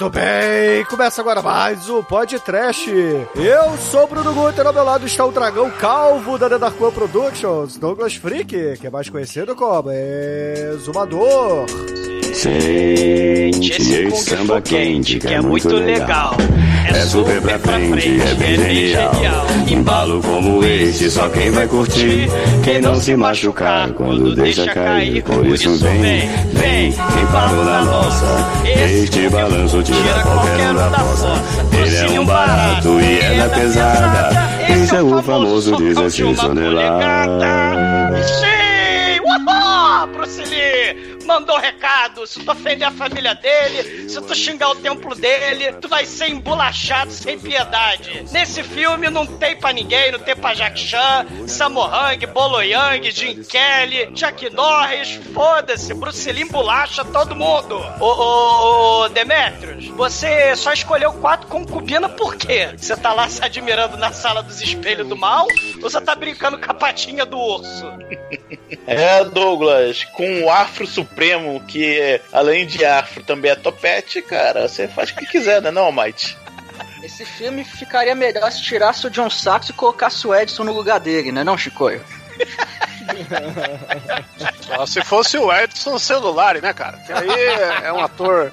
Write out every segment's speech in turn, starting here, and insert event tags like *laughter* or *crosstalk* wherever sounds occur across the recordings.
Muito bem, começa agora mais o Podcast. Eu sou o Bruno Guter, ao meu lado está o dragão calvo da The Dark One Productions, Douglas Freak, que é mais conhecido como Exumador. Sente esse samba quente, que é muito legal. É super pra frente, é bem genial. Embalo como esse, só quem vai curtir. Quem não se machucar quando deixa cair. Por isso vem, vem, quem parou na nossa. Este balanço tira qualquer um da fossa. Ele é um barato e é da pesada. Esse é o famoso 16 toneladas. Mandou recado. Se tu ofender a família dele, se tu xingar o templo dele, tu vai ser embolachado sem piedade. Nesse filme não tem pra ninguém, não tem pra Jack Chan, Sammo Hung, Bolo Yang, Jim Kelly, Jack Norris, foda-se, Bruce Lee embolacha todo mundo. Ô, ô, ô, Demetrius, você só escolheu quatro concubinas por quê? Você tá lá se admirando na sala dos espelhos do mal ou você tá brincando com a patinha do urso? É, Douglas, com o afro supremo, que além de afro também é topete, cara, você faz o que quiser, né, não, Almighty? Esse filme ficaria melhor se tirasse o John Sachs e colocasse o Edson no lugar dele, né, não, Chicoio? *laughs* Só se fosse o Edson Celulari, né, cara? Que aí é um ator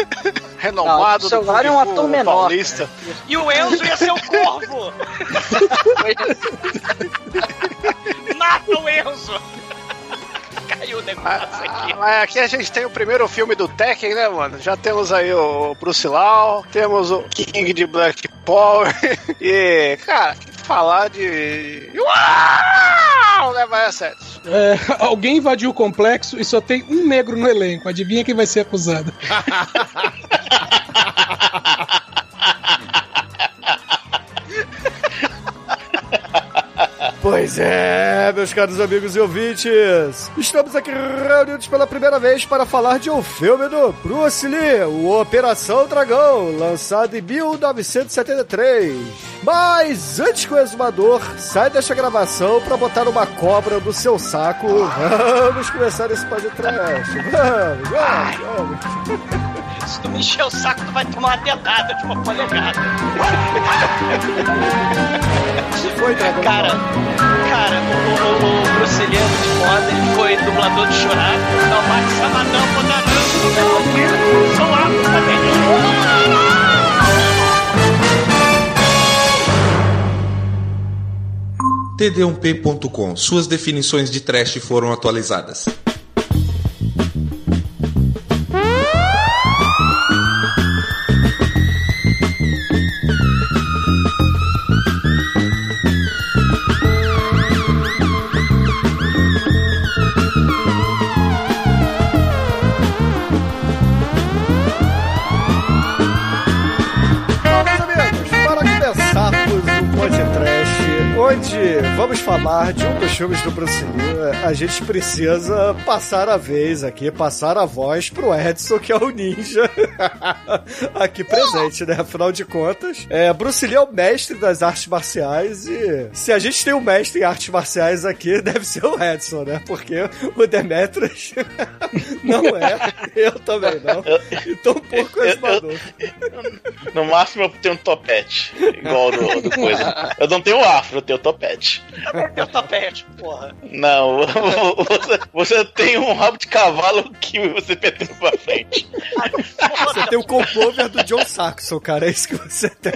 *laughs* renomado Não, o Celulari é um ator menor, paulista. E o Enzo ia ser o corvo! *laughs* Mata o Enzo! Caiu o negócio aqui. Ah, Mas aqui a gente tem o primeiro filme do Tekken, né, mano? Já temos aí o Bruce Lau, temos o King de Black Power *laughs* e, cara, falar de... Uau! Né, vai a sério. É, alguém invadiu o complexo e só tem um negro no elenco. Adivinha quem vai ser acusado? *laughs* Pois é, meus caros amigos e ouvintes, estamos aqui reunidos pela primeira vez para falar de um filme do Bruce Lee, o Operação Dragão, lançado em 1973. Mas antes que o exumador saia desta gravação para botar uma cobra no seu saco, vamos começar esse podcast. Vamos, vamos, vamos. Tu me encher o saco, vai tomar uma dedada de uma polegada. Foi, dragão. Cara, cara, o, o, o muito foda, ele foi dublador de Churato, não vai samadão, podarão, sou lá, td1p.com. Suas definições de trash foram atualizadas. Falar filmes do Bruce Lee, a gente precisa passar a vez aqui, passar a voz pro Edson, que é o ninja *laughs* aqui presente, né? Afinal de contas, é, Bruce Lee é o mestre das artes marciais e se a gente tem um mestre em artes marciais aqui, deve ser o Edson, né? Porque o Demetrius *laughs* não é, eu também não. Então um pouco exumador. No máximo eu tenho um topete, igual do, do coisa. Eu não tenho afro, eu tenho topete. Eu topete, porra. Não, *laughs* você, você tem um rabo de cavalo que você peteu pra frente. Você tem o compover do John Saxon, cara. É isso que você tem.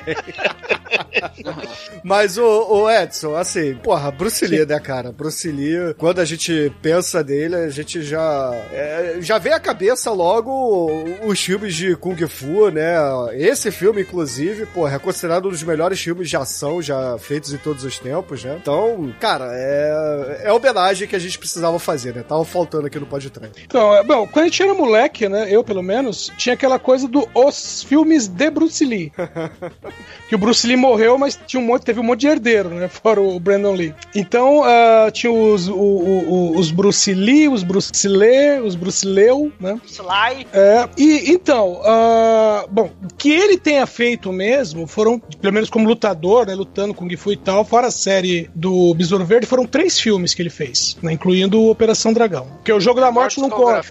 Mas o, o Edson, assim, porra, Bruce Lee, né, cara? Bruce Lee, quando a gente pensa dele, a gente já. é, já vem à cabeça logo os filmes de Kung Fu, né? Esse filme, inclusive, porra, é considerado um dos melhores filmes de ação já feitos em todos os tempos, né? Então, cara, é, é a homenagem que a gente precisava fazer, né? Tava faltando aqui no podcast. Então, é, bom, quando a gente era moleque, né, eu pelo menos, tinha aquela coisa do os filmes de Bruce Lee. *laughs* que o Bruce Lee morreu, mas tinha um monte, teve um monte de herdeiro, né, *laughs* fora o Brandon Lee. Então, ah, tinha os, o- o- o- os Bruce Lee, os Bruce Lee, os Bruce Leu, né? Sly. É, e então, ah, bom, o que ele tenha feito mesmo foram, pelo menos como lutador, né, lutando com Kung Fu e tal, fora a série do Besouro Verde, foram três filmes que ele fez, né, incluindo Operação Dragão. Porque o Jogo da Morte não conta.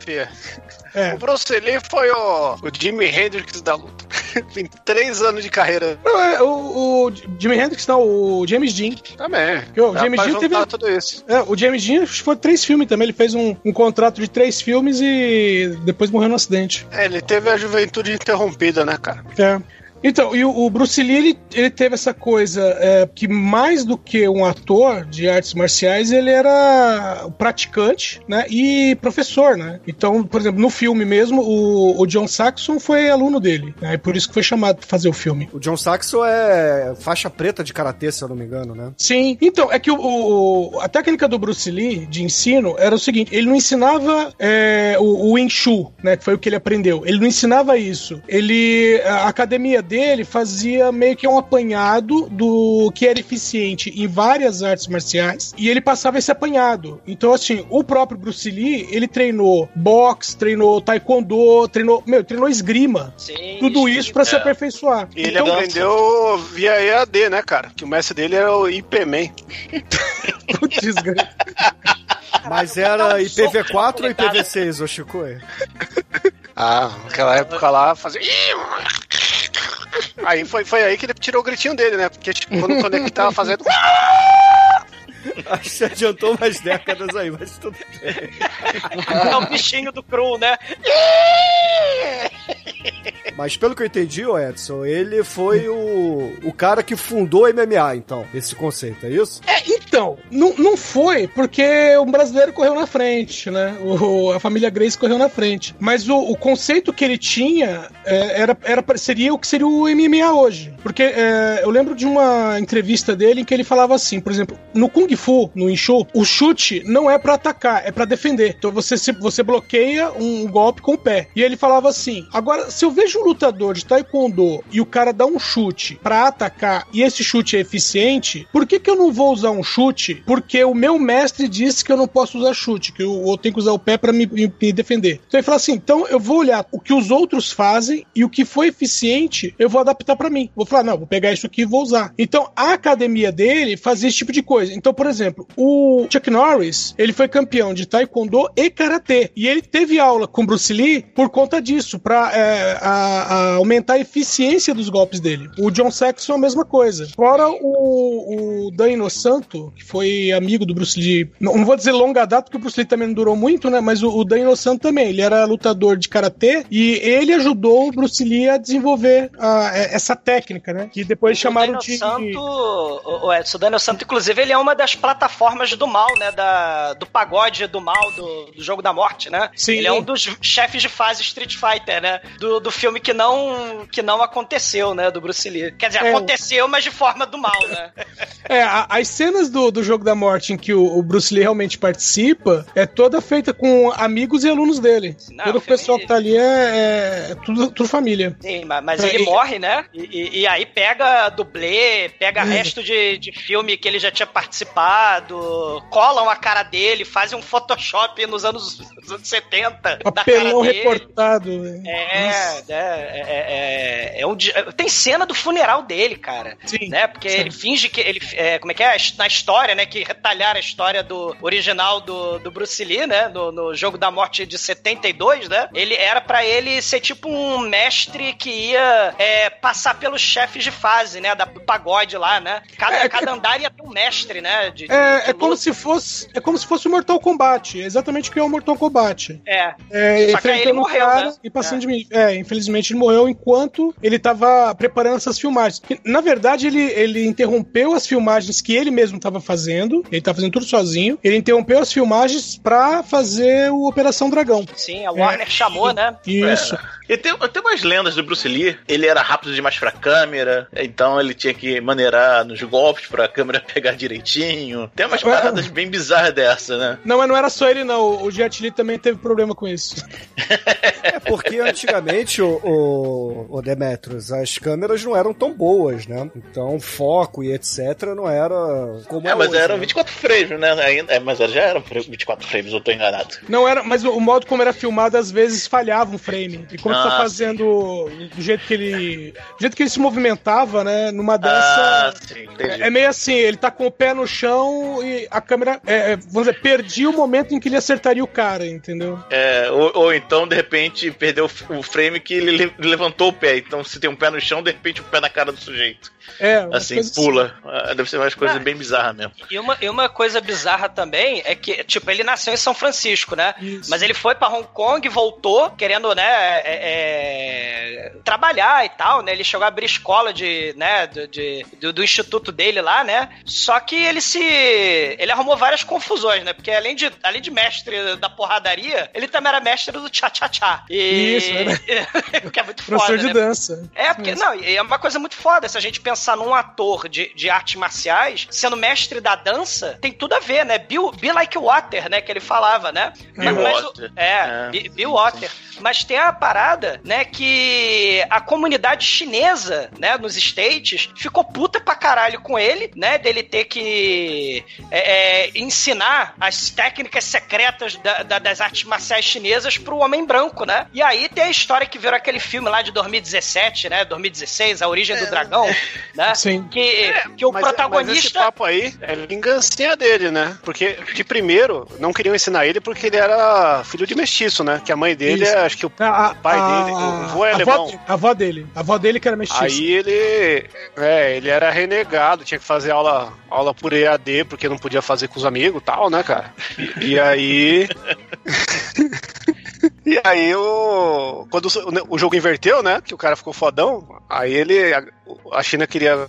É. O Bruce Lee foi o, o Jimi Hendrix da luta. *laughs* Tem três anos de carreira. Não, é, o, o Jimi Hendrix, não, o James Dean. Também. O Dá James Dean teve. tudo isso. É, o James Dean foi três filmes também. Ele fez um, um contrato de três filmes e depois morreu no acidente. É, ele teve a juventude interrompida, né, cara? É. Então, e o, Bruce Lee, ele, ele teve essa coisa é, que mais do que um ator de artes marciais, ele era praticante, né, e professor, né. Então, por exemplo, no filme mesmo, o, o John Saxon foi aluno dele, né, e por isso que foi chamado pra fazer o filme. O John Saxon é faixa preta de karatê, se eu não me engano, né? Sim, então, é que o, o- a técnica do Bruce Lee de ensino era o seguinte: ele não ensinava é, o, o Wing Chun, né? Que foi o que ele aprendeu. Ele não ensinava isso. Ele. A academia dele fazia meio que um apanhado do que era eficiente em várias artes marciais e ele passava esse apanhado. Então, assim, o próprio Bruce Lee, ele treinou boxe, treinou taekwondo, treinou. Meu, treinou esgrima. Sim, Tudo isso pra se é. aperfeiçoar. E ele Então, aprendeu via EAD, né, cara? Que o mestre dele era o IP-Man. *laughs* putz. Mas era IPv4 ou IPv6, ô Chico? Ah, naquela época lá fazia. Aí foi, foi aí que ele tirou o gritinho dele, né? Porque tipo, quando conectava fazendo. *laughs* Acho que você adiantou umas décadas aí, mas tudo bem. É o bichinho do Cru, né? Mas pelo que eu entendi, ô Edson, ele foi o, o cara que fundou o MMA, então, esse conceito, é isso? É, então, não, não foi porque um brasileiro correu na frente, né? O, a família Grace correu na frente. Mas o, o conceito que ele tinha é, era, era, seria o que seria o MMA hoje. Porque é, eu lembro de uma entrevista dele em que ele falava assim, por exemplo, no Kung Fu, no Inshu, o chute não é pra atacar, é pra defender. Então você, se, você bloqueia um golpe com o pé. E ele falava assim: agora, se eu vejo um lutador de taekwondo e o cara dá um chute pra atacar e esse chute é eficiente, por que, que eu não vou usar um chute? Porque o meu mestre disse que eu não posso usar chute, que eu, eu tenho que usar o pé pra me, me- me defender. Então ele fala assim: então eu vou olhar o que os outros fazem e o que foi eficiente eu vou adaptar pra mim. Vou falar, não, vou pegar isso aqui e vou usar. Então a academia dele fazia esse tipo de coisa. Então, por exemplo, o Chuck Norris, ele foi campeão de taekwondo e karatê. E ele teve aula com Bruce Lee por conta disso, pra é, aumentar a eficiência dos golpes dele. O John Saxon, a mesma coisa. Fora o, o Dan Inosanto, que foi amigo do Bruce Lee, não, não vou dizer longa data, porque o Bruce Lee também não durou muito, né? Mas o, o Dan Inosanto também, ele era lutador de karatê e ele ajudou o Bruce Lee a desenvolver a- essa técnica, né? Que depois chamaram Daniel de. Santo, o, o Edson, o Daniel Santo, inclusive, ele é uma das plataformas do mal, né? Da, do pagode do mal, do, do jogo da morte, né? Sim. Ele é um dos chefes de fase Street Fighter, né? Do, do filme que não, que não aconteceu, né? Do Bruce Lee. Quer dizer, É. aconteceu, mas de forma do mal, né? *laughs* É, a- as cenas do, do Jogo da Morte em que o, o Bruce Lee realmente participa é toda feita com amigos e alunos dele. Não, Todo o pessoal que tá ali é, é tudo, tudo família. Sim, ma- mas É, ele morre, né? E, e- e aí pega dublê, pega resto de, de filme que ele já tinha participado, colam a cara dele, fazem um Photoshop nos anos, nos anos 70 da cara Papelão recortado. É, é, é, é, é um tem cena do funeral dele, cara. Sim, Né? Porque ele finge que ele. é, como é que é? Na história, né? Que detalhar a história do original do, do Bruce Lee, né? No, no jogo da morte de 72, né? Ele era pra ele ser tipo um mestre que ia é, passar pelos chefes de fase, né? Da, do pagode lá, né? Cada, É, cada andar ia ter um mestre, né? De, de- É, de é como se fosse. É como se fosse o Mortal Kombat. É exatamente o que é o Mortal Kombat. É. É, Só que aí ele morreu, cara né? e passando de mim. É, infelizmente ele morreu enquanto ele tava preparando essas filmagens. Na verdade, ele, ele interrompeu as filmagens que ele mesmo tava fazendo. Ele tava fazendo tudo sozinho. Ele interrompeu as filmagens pra fazer o Operação Dragão. Sim, a Warner chamou, né? Isso. E tem, tem umas lendas do Bruce Lee. Ele era rápido demais pra câmera, então ele tinha que maneirar nos golpes pra câmera *laughs* pegar direitinho. Tem umas paradas bem bizarras dessa, né? Não, mas não era só ele, não. O Jet Li também teve problema com isso. *laughs* É porque antigamente, o, o, o Demetrius, as câmeras não eram tão boas, né? Então, foco e etc. não era como É, mas hoje, eram né? 24 frames, né? Ainda, é, mas já eram 24 frames, eu tô enganado. Não era, mas o, modo como era filmado às vezes falhava um frame. E quando Ah, tá fazendo do jeito que ele, do jeito que ele se movimentava, né, numa dessa Ah, sim, entendi. é meio assim, ele tá com o pé no chão e a câmera, é, é, vamos dizer, perdia o momento em que ele acertaria o cara, entendeu? É, ou, ou então, de repente, perdeu o frame que ele le- levantou o pé. Então, se tem um pé no chão, de repente o pé na cara do sujeito. É, Assim, coisas pula. Ah, Deve ser umas coisas Ah. bem bizarras mesmo. E uma, e uma coisa bizarra também é que, tipo, ele nasceu em São Francisco, né? Isso. Mas ele foi pra Hong Kong, voltou, querendo, né, é, é, trabalhar e tal, né? Ele chegou a abrir escola de, né, do, de- do, do instituto dele lá, né? Só que ele se... Ele arrumou várias confusões, né? Porque além de, além de mestre da porradaria, ele também era mestre do tchá-tchá-tchá. E... Isso, né? *laughs* que é muito professor foda, de né? dança. É, porque, não, e é uma coisa muito foda. Se a gente pensar num ator de, de artes marciais, sendo mestre da dança, tem tudo a ver, né? Be, be like water, né? Que ele falava, né? Be Mas- mas o- water. é, É. be, be water. Mas tem a parada, né? Que a comunidade chinesa, né? Nos States, ficou puta pra caralho com ele, né? Dele ter que é, é, ensinar as técnicas secretas da- da- das artes marciais chinesas pro homem branco, né? E aí tem a história que virou aquele filme lá de 2017, né? 2016, A Origem do Dragão, né? *laughs* Sim. Que, que o Mas- Mas esse protagonista. papo aí é vingancinha dele, né? Porque, de primeiro, não queriam ensinar ele porque ele era filho de mestiço, né? Que a mãe dele, Isso. acho que o A, a- pai a- dele, o avô é a alemão. dele- a avó dele. A avó dele que era mestiça. Aí ele, é, ele era renegado, tinha que fazer aula, aula por EAD, porque não podia fazer com os amigos e tal, né, cara? E aí. *laughs* E aí o. Quando o, o jogo inverteu, né? Que o cara ficou fodão, aí ele. A, China queria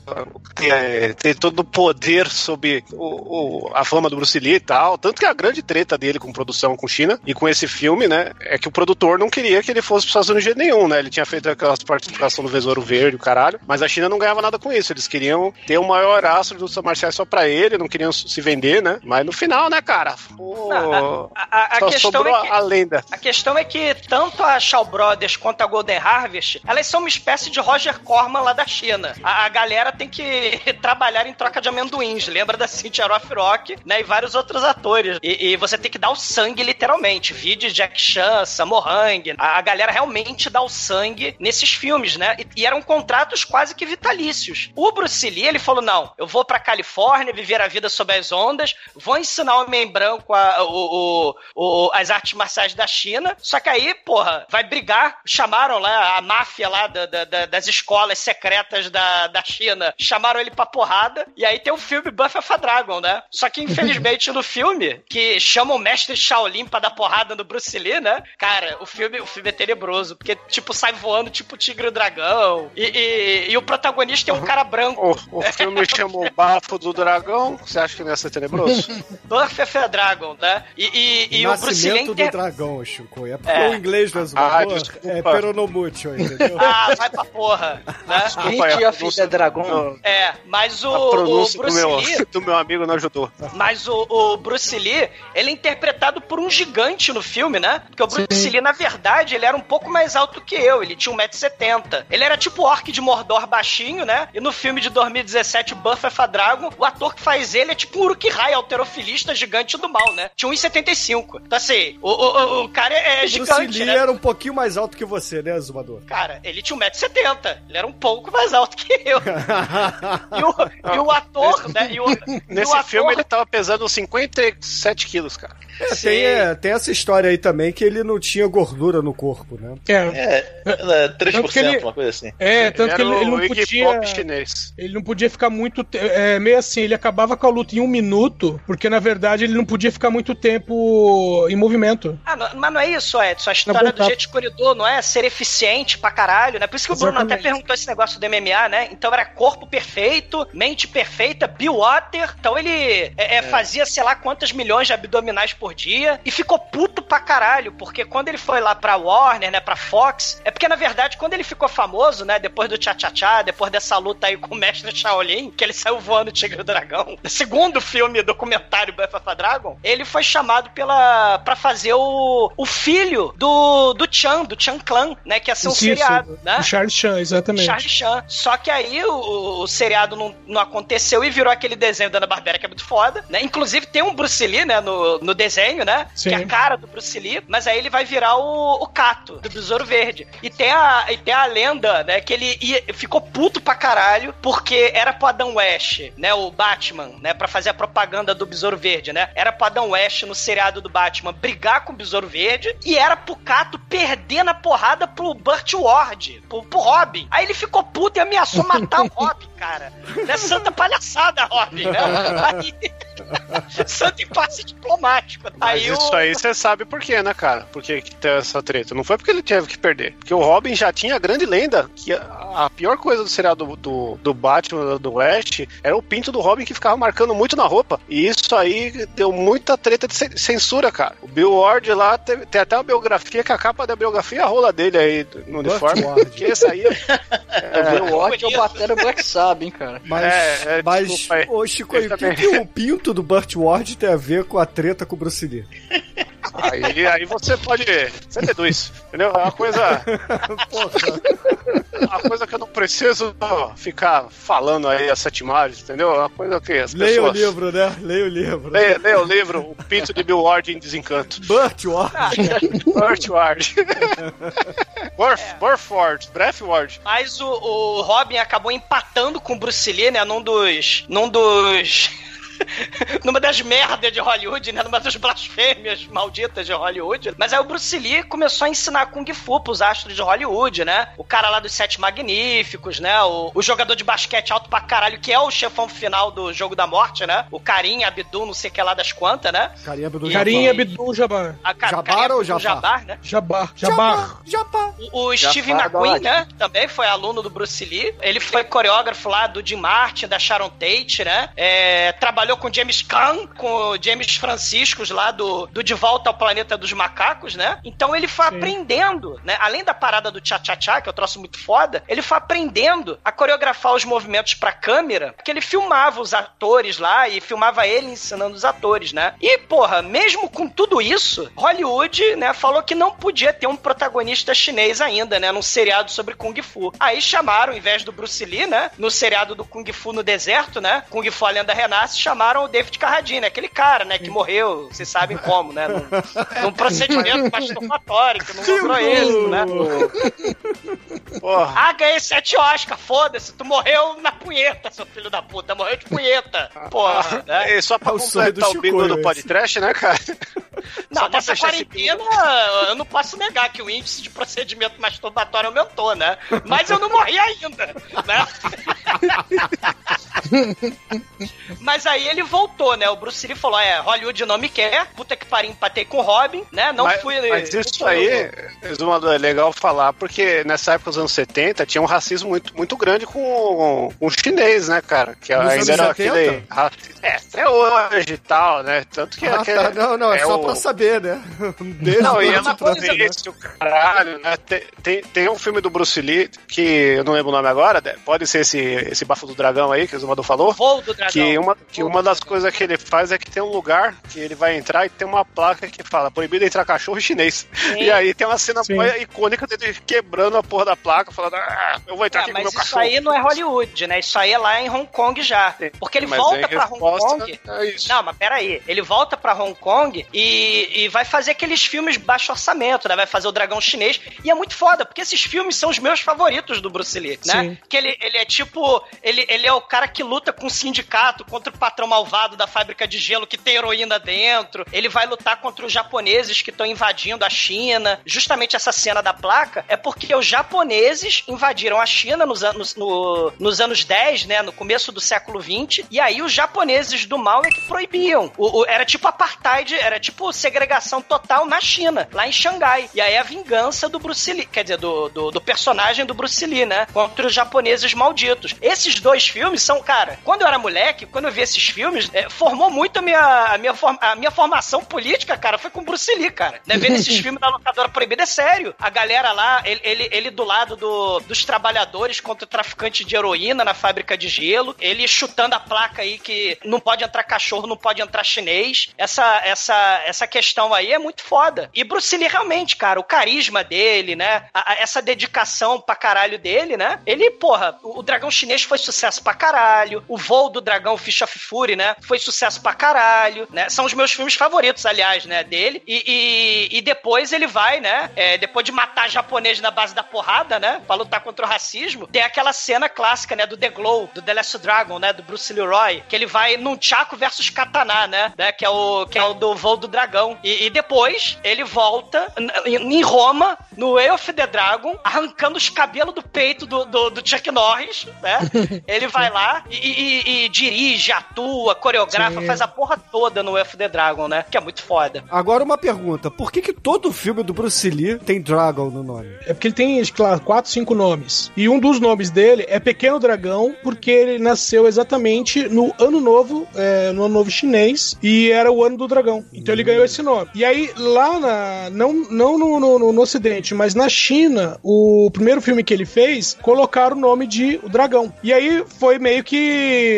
ter, ter todo o poder sobre o, o- a fama do Bruce Lee e tal. Tanto que a grande treta dele com produção com China e com esse filme, né? É que o produtor não queria que ele fosse pros Estados Unidos de jeito nenhum, né? Ele tinha feito aquelas participações do Besouro Verde, o caralho. Mas a China não ganhava nada com isso. Eles queriam ter o maior astro de lutas marciais só pra ele, não queriam se vender, né? Mas no final, né, cara? Pô, Não, a, a- a só questão sobrou é que... a lenda. A questão é que tanto a Shaw Brothers quanto a Golden Harvest, elas são uma espécie de Roger Corman lá da China. A, a galera tem que *laughs* trabalhar em troca de amendoins. Lembra da Cynthia Rothrock, né? E vários outros atores. E, e você tem que dar o sangue, literalmente. Vídeo Jack Chan, Sammo Hung. A, a galera realmente dá o sangue nesses filmes, né? E, e eram contratos quase que vitalícios. O Bruce Lee, ele falou, não, eu vou pra Califórnia, viver a vida sob as ondas, vou ensinar o homem branco a- o- o- o- as artes marciais da China. Só que aí, porra, vai brigar. Chamaram lá a máfia lá da- da- das escolas secretas da, da China. Chamaram ele pra porrada. E aí tem o filme Buffy Dragon, né? Só que, infelizmente, no filme, que chama o mestre Shaolin pra dar porrada no Bruce Lee, né? Cara, o filme, o filme é tenebroso. Porque, tipo, sai voando tipo Tigre e o Dragão. E, e- e o protagonista é um cara branco. O, o filme chamou Bafo do Dragão. Você acha que não ia ser tenebroso? *laughs* Buffy Dragon, né? E, e, e o Bruce Lee... Nascimento do inter- dragão, Chico. É porque É. o inglês do Ah, é peronomútil, entendeu? Ah, vai pra porra, né? A filha pronúncia- dragão. É, mas o, A o pronúncia do Bruce meu, Lee... *laughs* do meu amigo não ajudou. Mas o, o Bruce Lee, ele é interpretado por um gigante no filme, né? Porque o Bruce Lee, na verdade, ele era um pouco mais alto que eu. Ele tinha 1,70m. Ele era tipo o orc de Mordor baixinho, né? E no filme de 2017, Buffy Dragon, o ator que faz ele é tipo um Uruk-hai, alterofilista gigante do mal, né? Tinha 1,75. Então assim, o, o, o- o cara é o Bruce gigante, Lee né? era um pouquinho mais alto que você, né, Zumador? Cara, ele tinha 1,70m. Ele era um pouco mais alto alto que eu. *laughs* E o, e o ator, né? E o, e Nesse o ator, filme ele tava pesando 57 quilos, cara. É, tem, é, tem essa história aí também que ele não tinha gordura no corpo, né? É. É, é, 3%, Tanto que ele- uma coisa assim. É, tanto que ele, ele não podia. Chinês. Ele não podia ficar muito. É, meio assim, ele acabava com a luta em um minuto, porque na verdade ele não podia ficar muito tempo em movimento. Ah, não- mas não é isso, Edson. A história bom do papo. Jet Corridor não é ser eficiente pra caralho, né? Por isso que o Bruno até perguntou esse negócio do MMA, né? Então era corpo perfeito, mente perfeita, Bill Water. Então ele é, é, fazia sei lá quantas milhões de abdominais por dia e ficou puto pra caralho, porque quando ele foi lá pra Warner, né, pra Fox, é porque na verdade quando ele ficou famoso, né, depois do Tcha, depois dessa luta aí com o mestre Shaolin, que ele saiu voando o Tigre e o Dragão, no *laughs* segundo filme documentário Buff of Dragon, ele foi chamado pela para fazer o, o filho do do Chan, do Chan Clan, né, que ia ser um Isso, seriado, né? O Charles Chan, exatamente. Charlie Chan. Só que aí o, o seriado não, não aconteceu e virou aquele desenho da Ana Barbera que é muito foda, né? Inclusive tem um Bruce Lee, né, no, no desenho, né? Sim. Que é a cara do Bruce Lee, mas aí ele vai virar o, o Cato, do Besouro Verde. E tem a, e tem a lenda, né, que ele ia- ficou puto pra caralho porque era pro Adam West, né, o Batman, né, pra fazer a propaganda do Besouro Verde, né? Era pro Adam West no seriado do Batman brigar com o Besouro Verde e era pro Cato perder na porrada pro Burt Ward, pro, pro Robin. Aí ele ficou puto e ameaçou matar o Robin, cara. Né? Santa palhaçada, Robin, né? Aí... Santo impasse diplomático. Mas Aí o... isso aí você sabe por quê, né, cara? Por que tem essa treta? Não foi porque ele teve que perder. Porque o Robin já tinha a grande lenda que a, a pior coisa do seriado do, do, do Batman do West era o pinto do Robin que ficava marcando muito na roupa. E isso aí deu muita treta de cen- censura, cara. O Bill Ward lá teve- tem até uma biografia que a capa da biografia é a rola dele aí no uniforme. Ward. Que esse aí É, *laughs* o Watch é o batera Black Sabbath, hein, cara. Mas, É, é, mas desculpa ô Chico, o que, que o pinto do Burt Ward tem a ver com a treta com o Bruce Lee? *laughs* Aí, aí você pode. Você deduz, entendeu? É uma coisa. uma coisa que eu não preciso ficar falando aí as sete entendeu? É uma coisa que as Leia o pessoas. livro, né? Leia o livro. Leia, leia o livro O Pinto de Bill Ward em Desencanto. Burt Ward. *laughs* Burt Ward. Burf, Burford, Breathward. Mas o, o Robin acabou empatando com o Bruce Lee, né? Num dos. Num dos. *laughs* numa das merdas de Hollywood, né? Numa das blasfêmias malditas de Hollywood. Mas aí o Bruce Lee começou a ensinar Kung Fu pros astros de Hollywood, né? O cara lá dos Sete Magníficos, né? O, o jogador de basquete alto pra caralho, que é o chefão final do Jogo da Morte, né? O Karim Abdul, não sei o que lá das quantas, né? Carinha do Carinha Abdul Jabbar. A, ca- Jabbar Karim ou Abdul Jabbar? né? Jabbar. Jabbar. Jabá. O, o Já Steve McQueen, né? Também foi aluno do Bruce Lee. Ele foi coreógrafo lá do Jim Martin, da Sharon Tate, né? É, trabalhou com James Caan, com o James Franciscos lá do, do De Volta ao Planeta dos Macacos, né? Então ele foi aprendendo, né? Além da parada do tcha-tcha-tcha, que eu trouxe muito foda, ele foi aprendendo a coreografar os movimentos pra câmera, porque ele filmava os atores lá e filmava ele ensinando os atores, né? E, porra, mesmo com tudo isso, Hollywood, né, falou que não podia ter um protagonista chinês ainda, né, num seriado sobre Kung Fu. Aí chamaram, ao invés do Bruce Lee, né, no seriado do Kung Fu no deserto, né, Kung Fu A Lenda Renasce, chamaram o David Carradine, aquele cara, né, que morreu, vocês sabem como, né, num, *laughs* num procedimento *laughs* masturbatório, que não logrou êxito, né. Porra. Ah, ganhei sete Oscar, foda-se, tu morreu na punheta, seu filho da puta, morreu de punheta. *laughs* Porra, né? E só pra É o completar o bingo do esse. podcast, né, cara? Não, nessa quarentena, eu não posso negar que o índice de procedimento masturbatório aumentou, né? Mas eu não morri ainda, né? *laughs* Mas aí ele voltou, né? O Bruce Lee falou: é, Hollywood não me quer, puta que pariu, empatei com o Robin, né? Não mas, fui. Mas isso aí, Exumador, é legal falar, porque nessa época dos anos 70 tinha um racismo muito, muito grande com, o chinês, né, cara? Que Nos ainda era 70? aquele. É, até hoje e tal, né? Tanto que Ah, aquele- tá. Não, não, é, só o- pra saber, né? *laughs* Beijo Não, e pra é uma coisa esse, o caralho, né? Tem, tem, tem um filme do Bruce Lee, que eu não lembro o nome agora, né? pode ser esse, esse Bafo do Dragão aí, que o Zumador falou. Voo do dragão. Que uma que uma das coisas que ele faz é que tem um lugar que ele vai entrar e tem uma placa que fala proibido entrar cachorro chinês. E aí tem uma cena Sim. icônica dele quebrando a porra da placa, falando, ah, eu vou entrar É, aqui com mas meu isso cachorro. aí não é Hollywood, né? Isso aí é lá em Hong Kong já. Porque ele Mas volta pra Hong Kong. é isso. Não, mas peraí. Ele volta pra Hong Kong e, e vai fazer aqueles filmes baixo orçamento, né? Vai fazer o Dragão Chinês. E é muito foda, porque esses filmes são os meus favoritos do Bruce Lee, né? Sim. Que ele, ele é tipo. Ele, ele é o cara que luta com o sindicato contra o patrão malvado da fábrica de gelo que tem heroína dentro. Ele vai lutar contra os japoneses que estão invadindo a China. Justamente essa cena da placa é porque os japoneses invadiram a China nos, anos, no- nos anos 10, né? No começo do século 20. E aí os japoneses do mal é que proibiam. O- o- era tipo apartheid, era tipo segregação total na China, lá em Xangai. E aí a vingança do Bruce Lee, quer dizer, do, do, do personagem do Bruce Lee, né? Contra os japoneses malditos. Esses dois filmes são, cara, quando eu era moleque, quando eu vi esses filmes, é, formou muito a minha, a, minha a minha formação política, cara, foi com Bruce Lee, cara. Né? Vendo esses *laughs* filmes da locadora proibida, é sério. A galera lá, ele, ele, ele do lado do, dos trabalhadores contra o traficante de heroína na fábrica de gelo, ele chutando a placa aí que não pode entrar cachorro, não pode entrar chinês. Essa, essa, essa questão aí é muito foda. E Bruce Lee, realmente, cara, o carisma dele, né? A- a- essa dedicação pra caralho dele, né? Ele, porra, o, o Dragão Chinês foi sucesso pra caralho. O Voo do Dragão Fish of Fury, né? Foi sucesso pra caralho, né? São os meus filmes favoritos, aliás, né? Dele. E, e, e depois ele vai, né? é, depois de matar japonês na base da porrada, né? Pra lutar contra o racismo, tem aquela cena clássica, né? Do The Glow, do The Last Dragon, né? Do Bruce Leroy, que ele vai num Chaco versus Katana, né? né? Que é o que é o do voo do dragão. E, e depois ele volta em em Roma, no Way of the Dragon, arrancando os cabelos do peito do, do, do Chuck Norris, né? *laughs* Ele vai lá e, e- e dirige, atua, coreografa, Sim. faz a porra toda no Way of the Dragon, né? Que é muito foda. Agora uma pergunta: por que, que todo filme do Bruce Lee tem Dragon no nome? É porque ele tem, acho que lá, quatro, cinco nomes. E um dos nomes dele é Pequeno Dragão, porque ele nasceu exatamente no Ano Novo, é, no Ano Novo chinês, e era o Ano do Dragão. Então ele ganhou esse nome. E aí, lá na. Não, não no, no- no- no Ocidente, mas na China, o primeiro filme que ele fez, colocaram o nome de O Dragão. E aí foi meio que.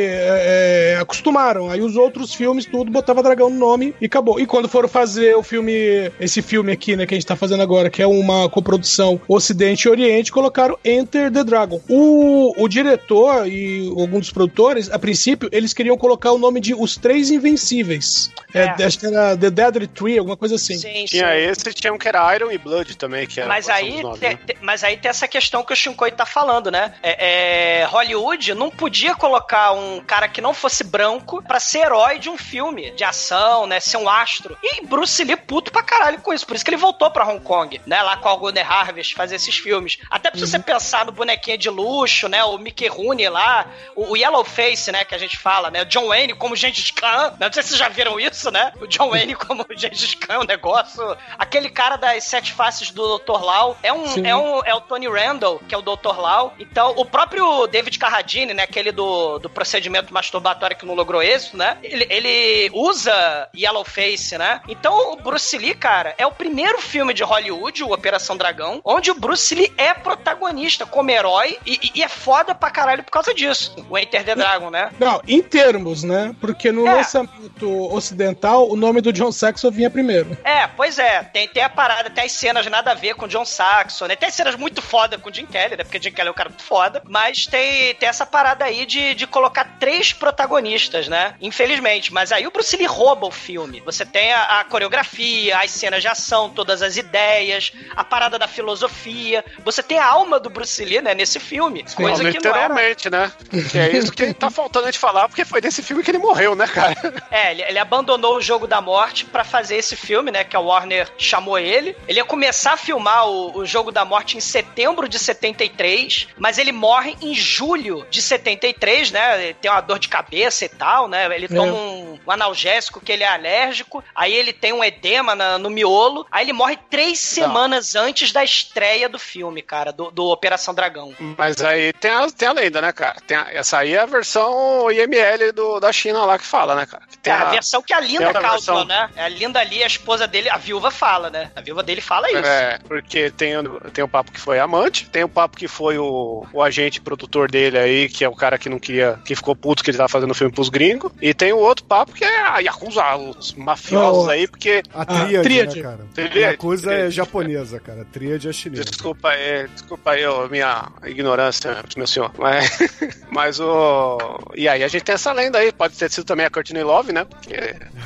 é, é, acostumaram. Aí os outros filmes, tudo, botava dragão no nome e acabou. E quando foram fazer o filme, esse filme aqui, né, que a gente tá fazendo agora, que é uma coprodução Ocidente e Oriente, colocaram Enter the Dragon. O, o diretor e alguns dos produtores, a princípio, eles queriam colocar o nome de Os Três Invencíveis. É, É. Acho que era The Deadly Tree, alguma coisa assim. Sim, Tinha sim. esse e tinha um que era Iron e Blood também, que era Mas aí, te- né? te- mas aí tem essa questão que o Shinkoi tá falando, né? É, é, Hollywood não podia colocar um cara que não fosse branco pra ser herói de um filme de ação, né? Ser um astro. E Bruce Lee puto pra caralho com isso. Por isso que ele voltou pra Hong Kong, né? Lá com a Gunnar Harvest fazer esses filmes. Até pra você pensar no bonequinho de luxo, né? O Mickey Rooney lá, o, o Yellow Face, né? Que a gente fala, né? O John Wayne como Gengis Khan. Não sei se vocês já viram isso, né? O John Wayne como *laughs* Gengis Khan, o negócio. Aquele cara das sete faces do Dr. Lau é um, Sim. é um é o Tony Randall, que é o Dr. Lau. Então, o próprio David Carradine, né? Aquele do, do procedimento masturbatório que não logrou êxito, né? Ele, ele usa Yellow Face, né? Então, o Bruce Lee, cara, é o primeiro filme de Hollywood, o Operação Dragão, onde o Bruce Lee é protagonista como herói e, e- e é foda pra caralho por causa disso. O Enter the Dragon, né? Não, em termos, né? Porque no É. lançamento ocidental, o nome do John Saxon vinha primeiro. É, pois é. Tem, tem a parada, tem as cenas nada a ver com John Saxon, né? Tem as cenas muito foda com Jim Kelly, né? Porque Jim Kelly é um cara muito foda. Mas tem, tem essa parada aí de, de colocar três protagonistas, né? Infelizmente. Mas aí o Bruce Lee rouba o filme. Você tem a, a coreografia, as cenas de ação, todas as ideias, a parada da filosofia. Você tem a alma do Bruce Lee, né? Nesse filme. Coisa Não, que não era. literalmente, né? Que é isso que tá faltando a gente falar, porque foi desse filme que ele morreu, né, cara? É, ele, ele abandonou o jogo da morte pra fazer esse filme, né? Que a Warner chamou ele. Ele ia começar a filmar o, o jogo da morte em setembro de 73, mas ele morre em julho de 73, né? Ele tem uma dor de cabeça e tal, né? Ele toma um, um analgésico que ele é alérgico, aí ele tem um edema na- no miolo, aí ele morre três semanas antes da estreia do filme, cara, do, do Operação Dragão. Mas aí tem a, tem a lenda, né, cara? Tem a- essa aí é a versão IML do, da China lá que fala, né, cara? Que É tem a versão que a tem Linda causa, versão. né? A Linda ali, a esposa dele, a viúva fala, né? A viúva dele fala isso. É, porque tem, o- tem o papo que foi amante, tem o papo que foi o, o agente produtor dele aí, que é o cara que não queria, que ficou puto que ele tava fazendo filme pros gringos. E tem o outro papo que é a Yakuza, os mafiosos Oh. aí, porque. A tríade, tríade. né, cara? Tríade. A coisa é japonesa, cara. A tríade é chinesa. Desculpa aí, desculpa aí a minha ignorância, meu senhor. Mas, *laughs* mas o. E aí a gente tem essa lenda aí, pode ter sido também a Courtney Love, né? Porque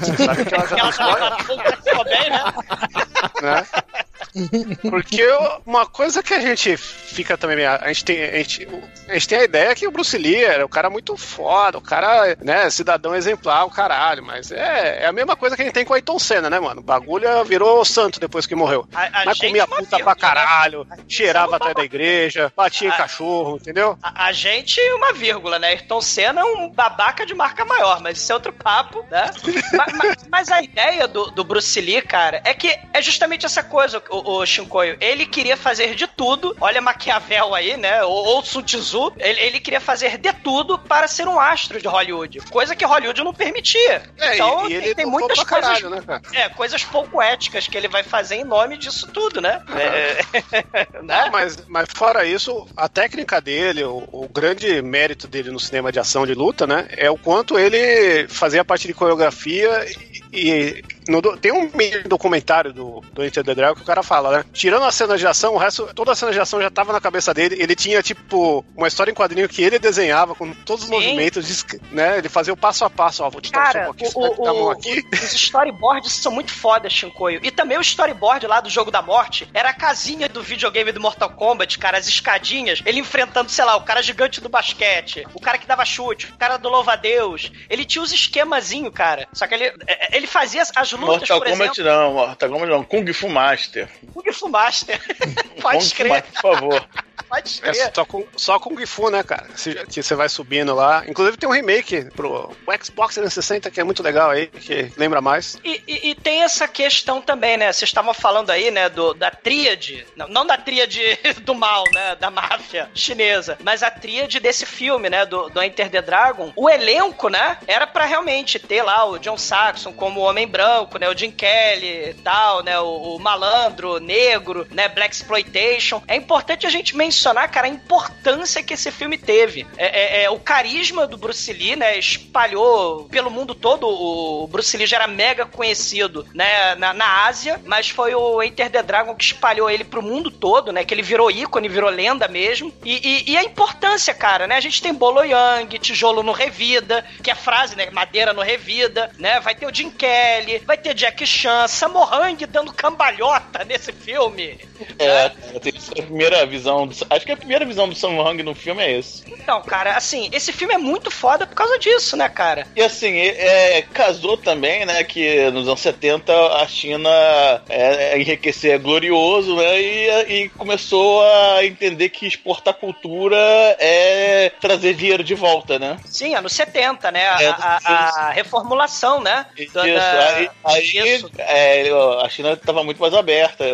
você sabe que ela já *laughs* Ela ficou bem, né? né? Porque uma coisa que a gente fica também. A gente, tem, a, gente, a gente tem a ideia que o Bruce Lee era um cara muito foda, o cara, né, cidadão exemplar, o caralho. Mas é, é a mesma coisa que a gente tem com o Ayrton Senna, né, mano? O bagulho virou santo depois que morreu. A, a Mas comia puta vírgula, pra né? caralho, cheirava atrás da igreja, batia em cachorro, entendeu? A, gente, uma vírgula, né? Ayrton Senna é um babaca de marca maior, mas isso é outro papo, né? *laughs* Ma- ma- mas, a ideia do, do Bruce Lee, cara, é que é justamente essa coisa, o, o Shinkoio. Ele queria fazer de tudo, olha Maquiavel aí, né? Ou, ou Sun Tzu, ele, ele queria fazer de tudo para ser um astro de Hollywood, coisa que Hollywood não permitia. É, então, e, e tem, ele tem muitas coisas caralho, né, cara? é, coisas pouco éticas que ele vai fazer em nome disso tudo, né? É, *laughs* né? Mas, mas fora isso, a técnica dele, o, o grande mérito dele no cinema de ação de luta, né? É o quanto ele fazia parte de coreografia e. e no tem um mini documentário do, do Enter the Dragon que o cara fala, né? Tirando a cena de ação, o resto, toda a cena de ação já tava na cabeça dele. Ele tinha, tipo, uma história em quadrinho que ele desenhava com todos os Sim. movimentos, né? Ele fazia o passo a passo, ó, vou te dar um Cara, soco aqui, o, dar a mão o- aqui. o- os storyboards são muito fodas, Shinkoio. E também o storyboard lá do Jogo da Morte era a casinha do videogame do Mortal Kombat, cara, as escadinhas. Ele enfrentando, sei lá, o cara gigante do basquete, o cara que dava chute, o cara do louva-a-Deus. Ele tinha os esquemazinho, cara. Só que ele, é, ele fazia as lutas, Mortal por Kombat exemplo, não, Mortal Kombat não, Kung Fu Master. Kung Fu Master. *laughs* Pode Kung Fu crer, Master, por favor. Pode É só com, só com Gifu, né, cara? Você- Que você vai subindo lá. Inclusive tem um remake pro Xbox 360 que é muito legal aí, que lembra mais. E, e- e tem essa questão também, né? Vocês estavam falando aí, né, do, da tríade, não, não da tríade *laughs* do mal, né, da máfia chinesa, mas a tríade desse filme, né, do, do Enter the Dragon. O elenco, né, era pra realmente ter lá o John Saxon como Homem Branco, né, o Jim Kelly e tal, né, o, o malandro, negro, né, Black Exploitation. É importante a gente mencionar, cara, a importância que esse filme teve. É, é- é o carisma do Bruce Lee, né, espalhou pelo mundo todo. O Bruce Lee já era mega conhecido, né, na, na Ásia, mas foi o Enter the Dragon que espalhou ele pro mundo todo, né, que ele virou ícone, virou lenda mesmo. E, e- e a importância, cara, né, a gente tem Bolo Yang, tijolo no revida, que é a frase, né, madeira no revida, né, vai ter o Jim Kelly, vai ter Jack Chan, Sammo Hung dando cambalhota nesse filme. É, cara, tem essa primeira visão. Do, acho que a primeira visão do Sam Hung no filme é esse. Então, cara, assim, esse filme é muito foda por causa disso, né, cara? E assim, é, é, casou também, né, que nos anos 70 a China é, é, enriquecer é glorioso, né, e, e começou a entender que exportar cultura é trazer dinheiro de volta, né? Sim, anos 70, né? A, É, a- a reformulação, né? Isso, Da- aí, aí, Isso. é, a China estava muito mais aberta.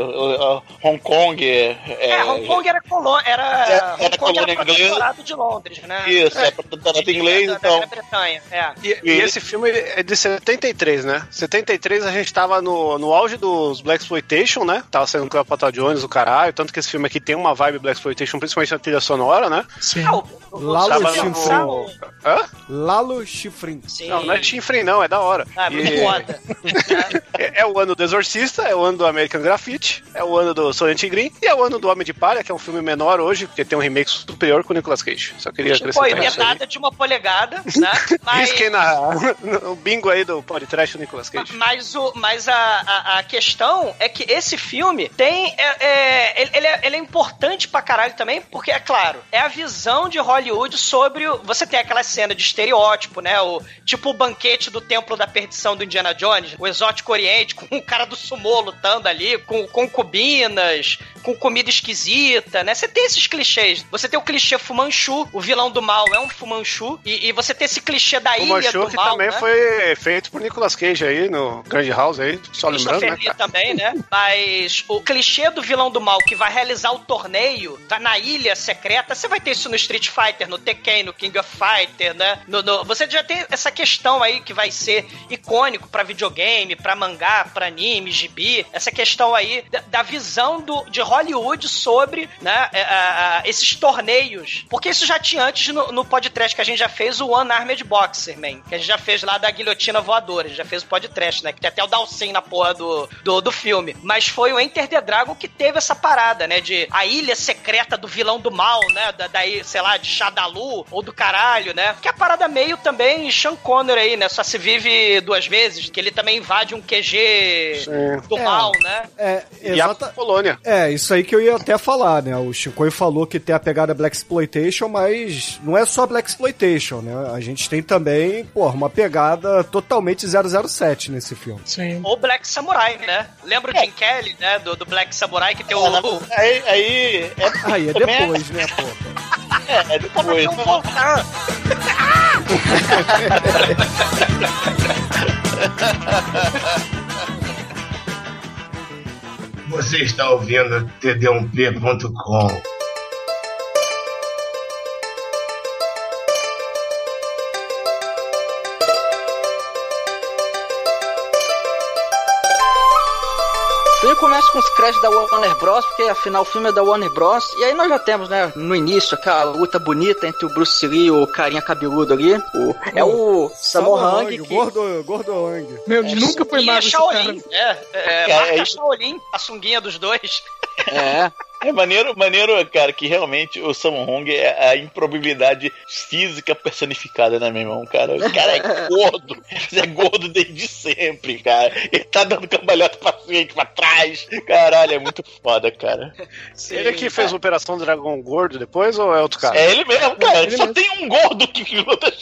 Hong Kong. É, Hong Kong era colônia, era, É, era Hong Kong colônia era inglesa. de Londres, né? Isso, é, protetorado inglês, da, da então. Grã-Bretanha, é. E, e esse filme é de 73, né? 73 a gente tava no, no auge dos Black Exploitation, né? Tava saindo Cleopatra Jones, o caralho. Tanto que esse filme aqui tem uma vibe Black Exploitation, principalmente na trilha sonora, né? Sim. Ah, o, o, Lalo Chinfrim. no... Hã? Lalo Chifrin. Sim. Não, não é chifre não, é da hora. Ah, muito E- foda. *laughs* É, é o ano do Exorcista, é o ano do American Graffiti, é o ano do Silent Green e é o ano do Homem de Palha, que é um filme menor hoje, porque tem um remake superior com o Nicolas Cage. Só queria Tipo, foi acrescentar isso metade de uma polegada, *laughs* né? Mas, Risquem na, no bingo aí do podcast do Nicolas Cage. mas, o, mas a, a, a questão é que esse filme tem. É, é, ele, ele é, ele é importante pra caralho também, porque, é claro, é a visão de Hollywood sobre. o- Você tem aquela cena de estereótipo, né? O, tipo o banquete do Templo da Perdição do Indiana Jones, o exótico oriente, com o cara do sumô lutando ali, com concubinas, com comida esquisita, né? Você tem esses clichês. Você tem o clichê Fumanchu, o vilão do mal é um Fumanchu, e, e você tem esse clichê da O ilha do que mal, também né? foi feito por Nicolas Cage aí no Grand House aí, só lembrando, né, também, né? Mas o clichê do vilão do mal que vai realizar o torneio, vai na ilha secreta, você vai ter isso no Street Fighter, no Tekken, no King of Fighter, né? No, no- você já tem essa questão aí que vai ser icônico pra videogame, pra mangá, pra anime, gibi, essa questão aí da, da visão do, de Hollywood sobre, né, é, a- a- esses torneios. Porque isso já tinha antes no, no podcast que a gente já fez o One Armed Boxer, man. Que a gente já fez lá da guilhotina voadora. A gente já fez o podcast, né? Que tem até o Dalsin na porra do, do, do filme. Mas foi o Enter the Dragon que teve essa parada, né? De a ilha secreta do vilão do mal, né? Da, daí, sei lá, de Shadalu ou do caralho, né? Que é a parada meio também Sean Connery aí, né? Só se vive duas vezes. Que ele também invade um QG do É. mal, né? É, E a exata... Polônia. É, isso aí que eu ia até falar, né? O Chicoio falou que tem a pegada Black Exploitation, mas não é só Black Exploitation, né? A gente tem também, porra, uma pegada totalmente 007 nesse filme. Sim. Ou Black Samurai, né? Lembra o Jim Kelly, né? Do, do Black Samurai que tem o. É, aí, aí é, *laughs* Aí é também depois, né, pô? É, é depois. *laughs* *laughs* Você está ouvindo td1p.com. filme começa com os créditos da Warner Bros, porque afinal o filme é da Warner Bros. E aí nós já temos, né, no início, aquela luta bonita entre o Bruce Lee e o carinha cabeludo ali. O- é o Sammo Hung, o que... gordo, gordo Hang. Meu, nunca foi magro a esse Shaolin, é, é, Cara, marca é. Shaolin, a sunguinha dos dois. É, É maneiro, maneiro, cara, que realmente o Sammo Hung é a improbabilidade física personificada, né, meu irmão? Cara, o cara é *laughs* gordo. É gordo desde sempre, cara. Ele tá dando cambalhota pra frente, pra trás. Caralho, é muito foda, cara. Sim, Ele que fez a Operação Dragão Gordo depois ou é outro cara? É ele mesmo, cara. ele Só mesmo. tem um gordo que luta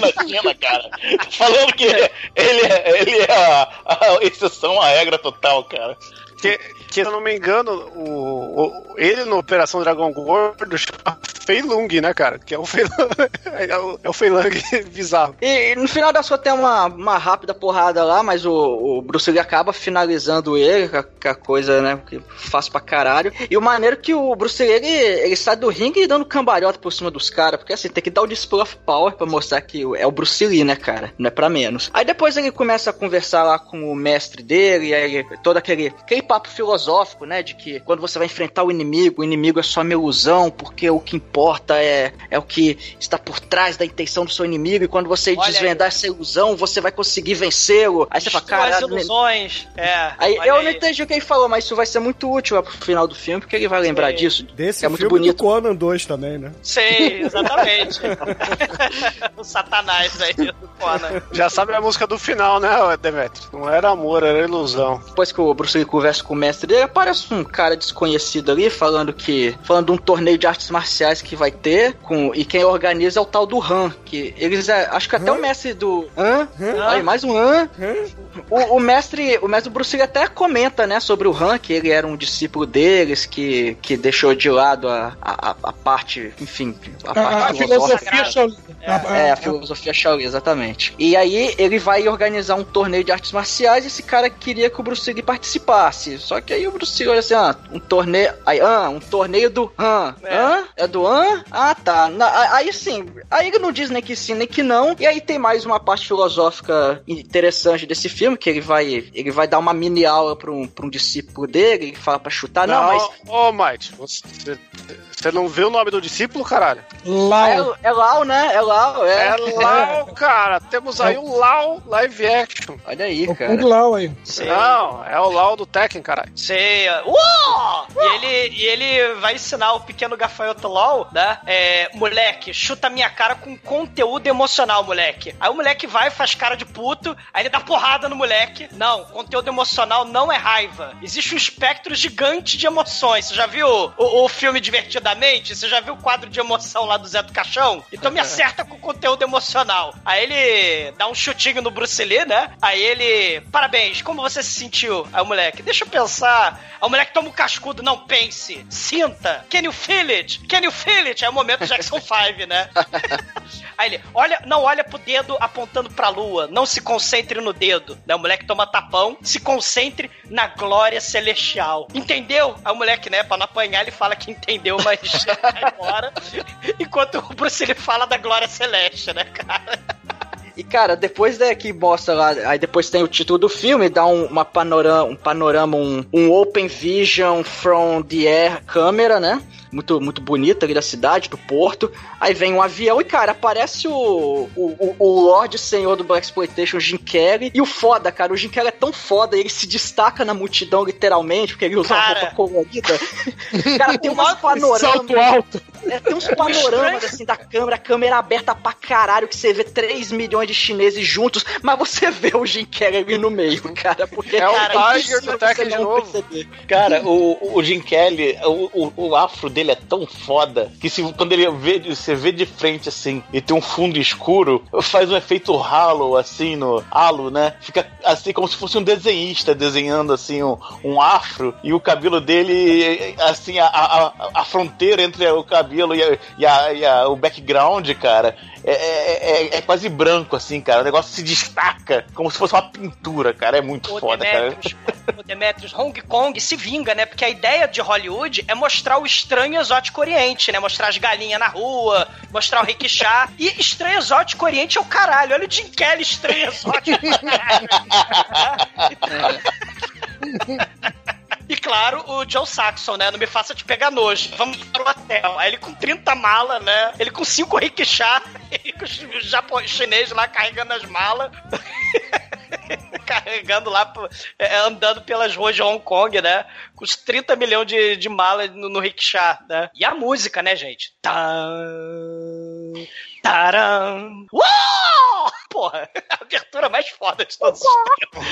na China, cara. Falando que ele é, ele é a, a exceção à regra total, cara. Que, que, se eu não me engano, o, o- ele no Operação Dragão Gordo chama Fei Lung, né, cara? Que é o Fei *laughs* é o, é *laughs* bizarro. E no final da sua tem uma, uma rápida porrada lá, mas o, o Bruce Lee acaba finalizando ele, com a, coisa, né, que faz pra caralho. E o maneiro é que o Bruce Lee, ele, ele sai do ringue dando cambalhota por cima dos caras, porque assim, tem que dar o display of power pra mostrar que é o Bruce Lee, né, cara? Não é pra menos. Aí depois ele começa a conversar lá com o mestre dele, e aí todo aquele, aquele papo filosófico, né, de que quando você vai enfrentar o inimigo, o inimigo é só uma ilusão, porque o que importa é, é o que está por trás da intenção do seu inimigo, e quando você Olha desvendar essa ilusão, você vai conseguir vencê-lo. Aí você fala, né?" ilusões. É. Aí olha eu não entendi o que ele falou, mas isso vai ser muito útil pro final do filme, porque ele vai lembrar Sim. disso. Desse que é muito filme bonito. do Conan 2 também, né? Sei, exatamente. *laughs* o satanás aí do Conan. Já sabe a música do final, né, Demetrio? Não era amor, era ilusão. Depois que o Bruce Lee conversa com o mestre dele, aparece um cara desconhecido ali falando que. falando de um torneio de artes marciais que vai ter. Com, e quem organiza é o tal do Han. Que eles é, acho que até o mestre do. Hã? Aí, mais um Han. O, o mestre. O mestre Bruce Lee até comenta, né, sobre o Han, que ele era um discípulo deles, que, que deixou de lado a, a, a parte, enfim, a A, parte filosofia Shaolin. A- É, a- a filosofia Shaolin, exatamente. E aí ele vai organizar um torneio de artes marciais e esse cara queria que o Bruce Lee participasse. Só que aí o Bruce olha assim, ah, um torneio... Aí, ah, um torneio do Han. É. Hã? É do Han? Ah, tá. Na- aí sim, aí ele não diz nem que sim, nem que não. E aí tem mais uma parte filosófica interessante desse filme, que ele vai, ele vai dar uma mini aula pra um, pra um discípulo dele, ele fala pra chutar. Não, mas... Ô, Mike, você, você não viu o nome do discípulo, caralho? Lau. É, é Lau, né? É Lau, é. É Lau, cara. Temos aí o Lau live action. Olha aí, O cara. Kung Lao aí. Sei. Não, é o Lau do Tekken, caralho. Sei. Uou! E ele, e ele vai ensinar o pequeno gafanhoto LOL, né? É, moleque, chuta minha cara com conteúdo emocional, moleque. Aí o moleque vai, faz cara de puto, aí ele dá porrada no moleque. Não, conteúdo emocional não é raiva. Existe um espectro gigante de emoções. Você já viu o, o filme Divertidamente? Você já viu o quadro de emoção lá do Zé do Caixão? Então me *laughs* acerta com conteúdo emocional. Aí ele dá um chutinho no Bruce Lee, né? Aí ele, parabéns, como você se sentiu? Aí o moleque, deixa eu pensar. Aí o moleque toma um cascudo, não pense, sinta. Can you feel it? Can you feel it? É o momento Jackson *laughs* 5, né? *laughs* Aí ele, olha, não olha pro dedo apontando pra lua, não se concentre no dedo. Né? O moleque toma tapão, se concentre na glória celestial. Entendeu? Aí o moleque, né, pra não apanhar, ele fala que entendeu, mas vai embora. Enquanto o Bruce Lee fala da glória celeste, né, cara? E, cara, depois é que mostra lá, aí depois tem o título do filme, dá um, uma panorama, um panorama, um, um open vision from the air câmera, né? Muito, muito bonita ali da cidade, do porto. Aí vem um avião e, cara, aparece o, o, o, Lorde Senhor do Black Exploitation, Jim Kelly. E o foda, cara, o Jim Kelly é tão foda, ele se destaca na multidão, literalmente, porque ele usa Cara. uma roupa colorida. *laughs* cara, tem umas Salto panoramas. alto. É, tem uns panoramas assim da câmera, a câmera aberta pra caralho, que você vê 3 milhões de chineses juntos, mas você vê o Jim Carrey ali no meio, cara. Porque É o cara, Tiger do Tekken você de não novo. perceber. Cara, o, o Jim Kelly, o, o, o afro dele é tão foda que se, quando ele vê, você vê de frente assim e tem um fundo escuro, faz um efeito halo assim no halo, né? Fica assim como se fosse um desenhista desenhando assim um, um afro e o cabelo dele, assim, a, a, a fronteira entre o cabelo e, a, e, a- e a- o background, cara, é, é, é- é quase branco assim, cara. O negócio se destaca como se fosse uma pintura, cara. É muito O foda, cara. Demetrius, o Demetrius, Hong Kong se vinga, né? Porque a ideia de Hollywood é mostrar o estranho exótico oriente, né? Mostrar as galinhas na rua, mostrar o rickshaw. E estranho exótico oriente é o caralho. Olha o Jim Kelly estranho exótico. *laughs* *laughs* *laughs* E claro, o Joe Saxon, né? Não me faça te pegar nojo. Vamos para o hotel. Aí ele com 30 malas, né? Ele com 5 rickshaw, ele *laughs* com o japonês chinês lá carregando as malas. *laughs* carregando lá, pro- é, andando pelas ruas de Hong Kong, né? Com os 30 milhões de, de malas no, no rickshaw, né? E a música, né, gente? Tan, taram. Uau! Porra, *laughs* a abertura mais foda de todos os tempos.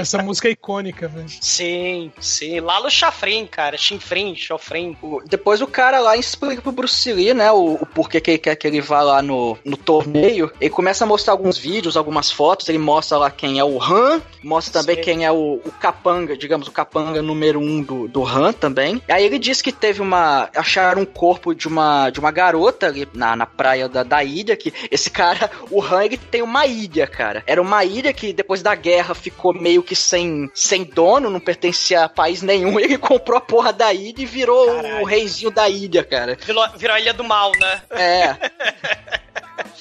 Essa música é icônica, velho. Sim, sim. Lalo Chafrin, cara. Chinfrin, Chofrin. O- Depois o cara lá explica pro Bruce Lee, né, o, o porquê que ele quer que ele vá lá no, no torneio. Ele começa a mostrar alguns vídeos, algumas fotos, ele mostra lá quem é o Han, mostra também Sim. quem é o, o capanga, digamos, o capanga número um do, do Han também. Aí ele diz que teve uma... acharam um corpo de uma, de uma garota ali na, na praia da, da ilha, que esse *laughs* cara, o Han, ele tem uma ilha, cara. Era uma ilha que depois da guerra ficou meio que sem, sem dono, não pertencia a país nenhum. *laughs* Ele comprou a porra da ilha e virou Caralho. o reizinho da ilha, cara. Virou, virou a Ilha do Mal, né? É. *laughs*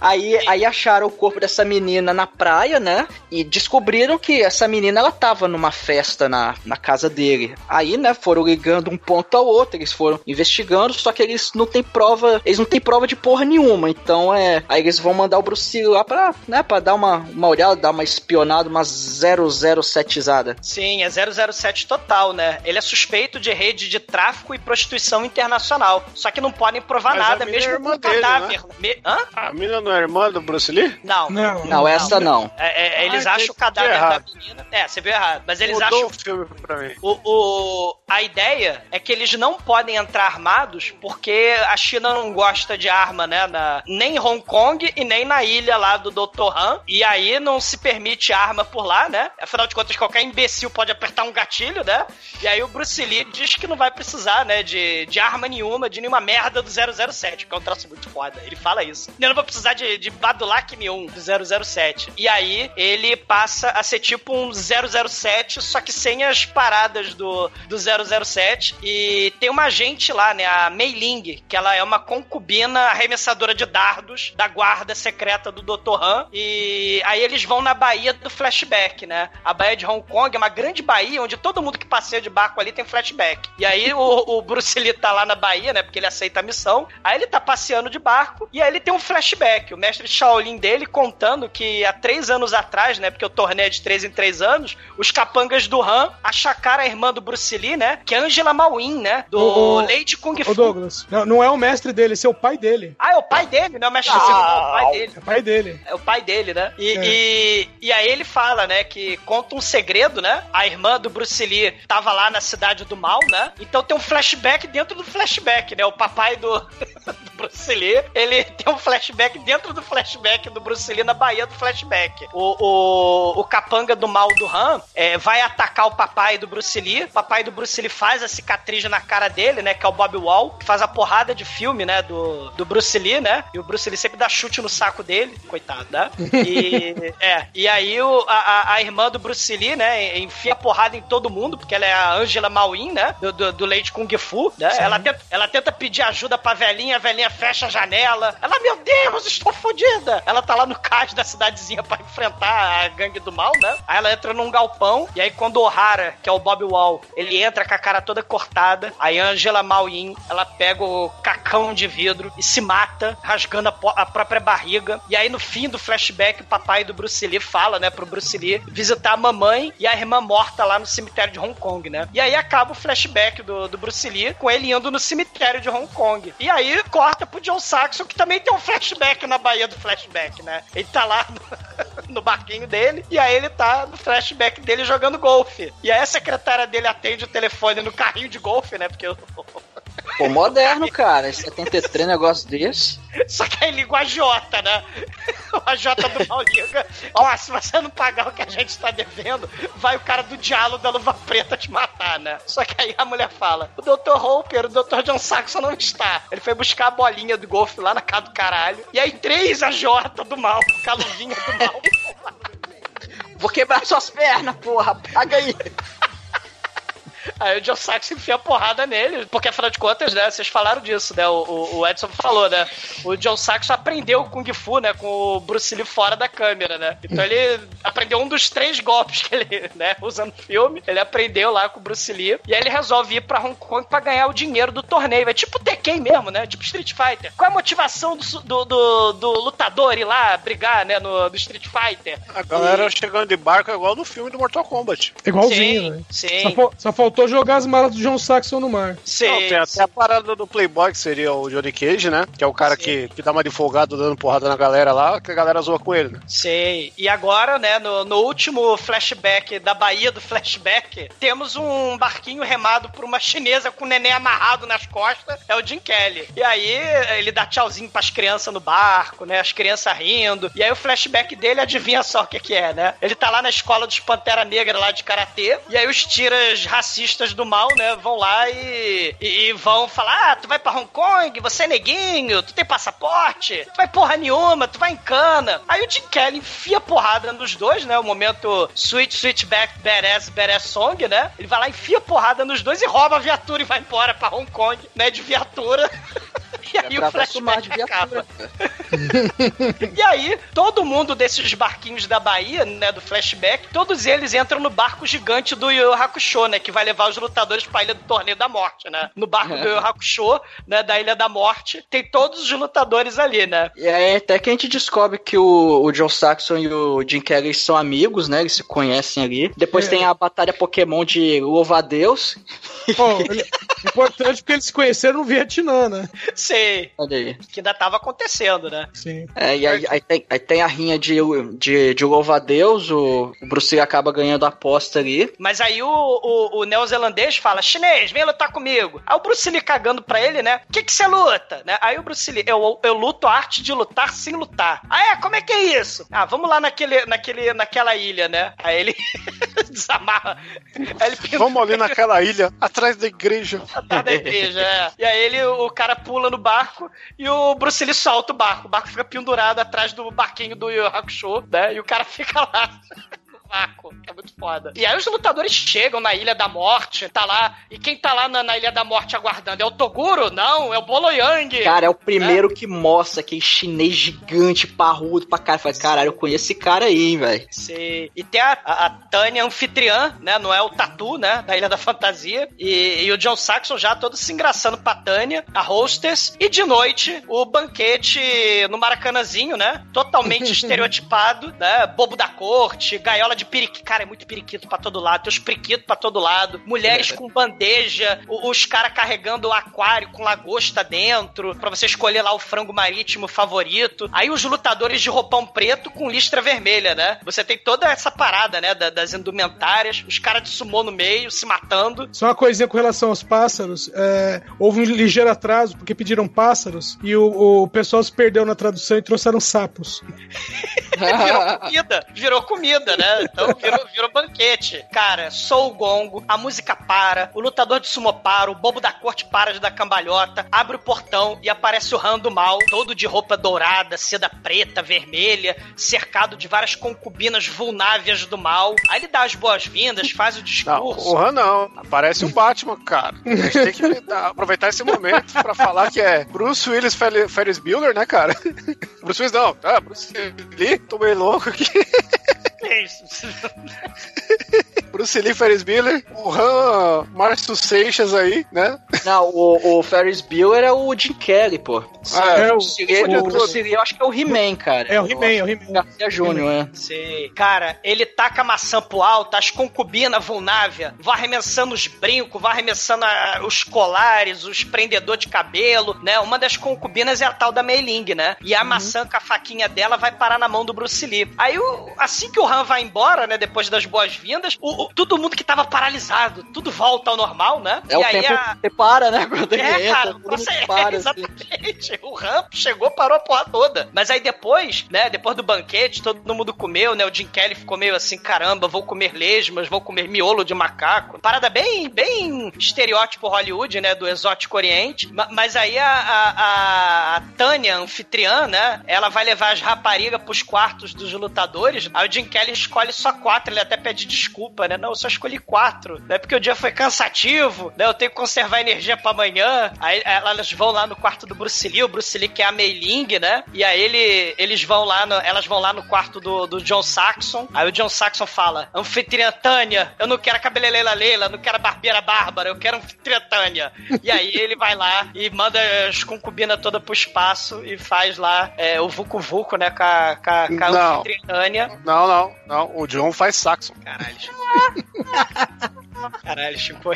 Aí, aí acharam o corpo dessa menina na praia, né? E descobriram que essa menina ela tava numa festa na, na casa dele. Aí, né, foram ligando um ponto ao outro, eles foram investigando, só que eles não têm prova, eles não têm prova de porra nenhuma. Então é, aí eles vão mandar o Bruce Lee lá pra, né, pra dar uma, uma olhada, dar uma espionada, uma 007zada. Sim, é 007 total, né? Ele é suspeito de rede de tráfico e prostituição internacional. Só que não podem provar Mas nada, é mesmo com dele, cadáver. Me- Hã? A mina não é irmã do Bruce Lee? Não. Não, Não, essa não. É, é, eles Ah, acham o cadáver da errado. menina. É, você viu errado. Mas eles Mudou acham o filme pra mim. O, o- a ideia é que eles não podem entrar armados porque a China não gosta de arma, né? na- nem em Hong Kong e nem na ilha lá do Dr. Han. E aí não se permite arma por lá, né? Afinal de contas, qualquer imbecil pode apertar um gatilho, né? E aí o Bruce Lee diz que não vai precisar, né? De, de arma nenhuma, de nenhuma merda do 007, que é um troço muito foda. Ele fala isso. Eu não vou precisar de, de Badulac nenhum do 007. E aí ele passa a ser tipo um 007, só que sem as paradas do, do 007. E tem uma agente lá, né? A Mei Ling, que ela é uma concubina arremessadora de dardos da guarda secreta do Dr. Han. E aí eles vão na Baía do flashback, né? A Baía de Hong Kong é uma grande baía onde todo mundo que passeia de barco ali tem flashback. E aí o, o Bruce Lee tá lá na Bahia, né? Porque ele aceita a missão. Aí ele tá passeando de barco e aí ele tem um flashback. O mestre Shaolin dele contando que há três anos atrás, né? Porque o torneio é de três em três anos, os capangas do Han achacaram a irmã do Bruce Lee, né? Que é Angela Mawin, né? Do ô, Lady Kung Fu. Douglas, não, não é o mestre dele, esse é o pai dele. Ah, é o pai dele, né? O mestre Ah, Shaolin, é o pai dele. É o pai dele. É o pai dele, né? E, É. e, e aí ele fala, né, que conta um segredo, né? A irmã do Bruce Lee tava lá na cidade do mal, né? Então tem um flashback dentro do flashback, né? O papai do, *laughs* do Bruce Lee, ele tem um flashback dentro do flashback do Bruce Lee na Bahia do flashback. O, o, o capanga do mal do Han é, vai atacar o papai do Bruce Lee. O papai do Bruce Lee faz a cicatriz na cara dele, né? Que é o Bob Wall, que faz a porrada de filme, né? Do, do Bruce Lee, né? E o Bruce Lee sempre dá chute no saco dele, coitado, né? E, *laughs* é, e aí o, a, a- irmã do Bruce Lee, né? Enfia a porrada em todo mundo, porque ela é a Angela Mawin, né? Do, do, do Leite Kung Fu, né? Ela tenta, ela tenta pedir ajuda pra velhinha, a velhinha fecha a janela. Ela, meu Deus, estou fodida! Ela tá lá no cais da cidadezinha pra enfrentar a gangue do mal, né? Aí ela entra num galpão, e aí quando o O'Hara, que é o Bob Wall, ele entra com a cara toda cortada, aí a Angela Malin, ela pega o cacão de vidro e se mata, rasgando a, a própria barriga. E aí no fim do flashback, o papai do Bruce Lee fala, né, pro Bruce Lee visitar a mamãe e a irmã morta lá no cemitério de Hong Kong, né? E aí acaba o flashback do, do Bruce Lee com ele indo no cemitério de Hong Kong. E aí corta pro John Saxon, que também tem um flashback na Bahia do flashback, né? Ele tá lá no, *laughs* no barquinho dele, e aí ele tá no flashback dele jogando golfe. E aí a secretária dele atende o telefone no carrinho de golfe, né? Porque o- *laughs* Pô, moderno, cara. Em 73, negócio desse. Só que aí liga o agiota, né? *laughs* O agiota do mal liga. Ó, se você não pagar o que a gente tá devendo, vai o cara do diálogo da luva preta te matar, né? Só que aí a mulher fala: o Dr. Hopper, o Dr. John Saxon não está. Ele foi buscar a bolinha do golfe lá na casa do caralho. E aí três agiota do mal, com a luvinha do mal. Vou quebrar suas pernas, porra. Paga aí. Aí o John Saxon enfia a porrada nele, porque afinal de contas, né, vocês falaram disso, né, o, o- Edson falou, né, o John Saxon aprendeu o Kung Fu, né, com o Bruce Lee fora da câmera, né, então ele aprendeu um dos três golpes que ele, né, usa no filme, ele aprendeu lá com o Bruce Lee, e aí ele resolve ir pra Hong Kong pra ganhar o dinheiro do torneio, é tipo Tekken mesmo, né, tipo Street Fighter. Qual é a motivação do, do, do, do lutador ir lá brigar, né, no, no Street Fighter? A galera chegando de barco é igual no filme do Mortal Kombat. Igualzinho, Sim, né? sim. Só, só faltou jogar as malas do John Saxon no mar. Sim, Não, tem até a parada do Playboy, que seria o Johnny Cage, né? Que é o cara Sim. que, que dá uma de folgado dando porrada na galera lá, que a galera zoa com ele, né? Sei. E agora, né, no, no último flashback da Bahia do flashback, temos um barquinho remado por uma chinesa com o neném amarrado nas costas, é o Jim Kelly. E aí ele dá tchauzinho pras crianças no barco, né, as crianças rindo. E aí o flashback dele, adivinha só o que que é, né? Ele tá lá na escola dos Pantera Negra lá de Karatê, e aí os tiras racistas do mal, né, vão lá e, e, e vão falar, ah, tu vai pra Hong Kong, você é neguinho, tu tem passaporte, tu vai porra nenhuma, tu vai em cana. Aí o Jim Kelly enfia porrada nos dois, né, o momento Sweet Sweet Back Badass Badass Song, né, ele vai lá, enfia porrada nos dois e rouba a viatura e vai embora pra Hong Kong, né, de viatura. *laughs* E aí o Atravessa o flashback acaba. *laughs* E aí, todo mundo desses barquinhos da Bahia, né, do flashback, todos eles entram no barco gigante do Yu Hakusho, né, que vai levar os lutadores pra Ilha do Torneio da Morte, né? No barco do Yu *laughs* Hakusho, né, da Ilha da Morte, tem todos os lutadores ali, né? E aí até que a gente descobre que o, o John Saxon e o Jim Kelly são amigos, né? Eles se conhecem ali. Depois É. tem a batalha Pokémon de Louva a Deus. Bom, *laughs* ele- importante porque eles se conheceram no Vietnã, né? Sei, Olha aí. que ainda tava acontecendo, né? Sim. É, e aí, aí tem, aí tem a rinha de, de, de Louva a Deus, o, o Bruce Lee acaba ganhando a aposta ali. Mas aí o, o, o neozelandês fala, chinês, vem lutar comigo. Aí o Bruce Lee cagando pra ele, né? O que que você luta? Né? Aí o Bruce Lee, eu, eu luto a arte de lutar sem lutar. Ah, é? Como é que é isso? Ah, vamos lá naquele, naquele, naquela ilha, né? Aí ele *laughs* desamarra. Aí ele pinta Vamos ali naquela ilha, atrás da igreja. *laughs* atrás da igreja, é. E aí ele, o cara pula no barco e o Bruce Lee solta o barco. O barco fica pendurado atrás do barquinho do Yu Hakusho, né? E o cara *laughs* fica lá. Vácuo, que é muito foda. E aí os lutadores chegam na Ilha da Morte, tá lá, e quem tá lá na, na Ilha da Morte aguardando? É o Toguro? Não, é o Bolo Yang. Cara, é o primeiro que mostra aquele chinês gigante, parrudo pra cara. Fala, caralho, eu conheço esse cara aí, hein, velho. Sim. E tem a, a, a Tânia anfitriã, né? Não é o Tatu, né? Da Ilha da Fantasia. E, e o John Saxon já todo se engraçando pra Tânia, a hostess. E de noite, o banquete no Maracanãzinho, né? Totalmente *laughs* estereotipado, né? Bobo da corte, gaiola de periquito. Cara, é muito periquito pra todo lado. Tem os periquitos pra todo lado. Mulheres com bandeja. Os caras carregando o aquário com lagosta dentro. Pra você escolher lá o frango marítimo favorito. Aí os lutadores de roupão preto com listra vermelha, né? Você tem toda essa parada, né? da- das indumentárias. Os caras de sumô no meio, se matando. Só uma coisinha com relação aos pássaros. é, houve um ligeiro atraso, porque pediram pássaros, e o, o pessoal se perdeu na tradução e trouxeram sapos. *laughs* virou comida, *laughs* virou comida, né? Então virou, virou banquete. Cara, sou o gongo, a música para, o lutador de sumo para, o bobo da corte para de dar cambalhota, abre o portão e aparece o Han do mal, todo de roupa dourada, seda preta, vermelha, cercado de várias concubinas vulnáveis do mal. Aí ele dá as boas-vindas, faz o Não, discurso. o Han não. Aparece o Batman, cara. A gente tem que aproveitar esse momento pra falar que é Bruce Willis Fer- Ferris Bueller, né, cara? *laughs* Bruce Willis não. Ah, Bruce Lee, tô meio louco aqui. É isso. *laughs* Bruce Lee Ferris Bueller, o Han Márcio Seixas aí, né? Não, o, o Ferris Bueller é o Jim Kelly, pô. Ah, é, o o- o- o Bruce Lee, eu acho que é o He-Man, cara. É o He-Man, é o He-Man. Garcia Júnior, é. Sei. Cara, ele taca a maçã pro alto, as concubinas vulnáveis, vai arremessando os brincos, vai arremessando a- os colares, os prendedores de cabelo, né? Uma das concubinas é a tal da Mei Ling, né? E a maçã com a faquinha dela vai parar na mão do Bruce Lee. Aí, o- assim que o Han vai embora, né? Depois das boas-vindas, o- o- todo mundo que tava paralisado, tudo volta ao normal, né? É e o aí tempo a... que para, né? Quando ele É, entra, cara, você, para. é, assim. exatamente. O Ramp chegou, parou a porra toda. Mas aí depois, né, depois do banquete, todo mundo comeu, né? O Jim Kelly ficou meio assim, caramba, vou comer lesmas, vou comer miolo de macaco. Parada bem, bem estereótipo Hollywood, né, do exótico oriente. Ma- Mas aí a, a, a, a Tânia, anfitriã, né, ela vai levar as raparigas pros quartos dos lutadores. Aí o Jim Kelly escolhe só quatro, ele até pede desculpa, né? Não, eu só escolhi quatro, né? Porque o dia foi cansativo, né? Eu tenho que conservar energia pra amanhã. Aí elas vão lá no quarto do Bruce Lee, o Bruce Lee que é a Mei Ling, né? E aí ele, eles vão lá, no- elas vão lá no quarto do, do John Saxon. Aí o John Saxon fala: Anfitriã Tânia, eu não quero a cabeleleila Leila, eu não quero a barbeira Bárbara, eu quero anfitriã Tânia. E aí ele vai lá e manda as concubinas todas pro espaço e faz lá é, o Vucu Vucu, né? Com a, com a, com a Não. anfitriã Tânia. Não, não, não. O John faz Saxon. Caralho. *laughs* Caralho, Chico.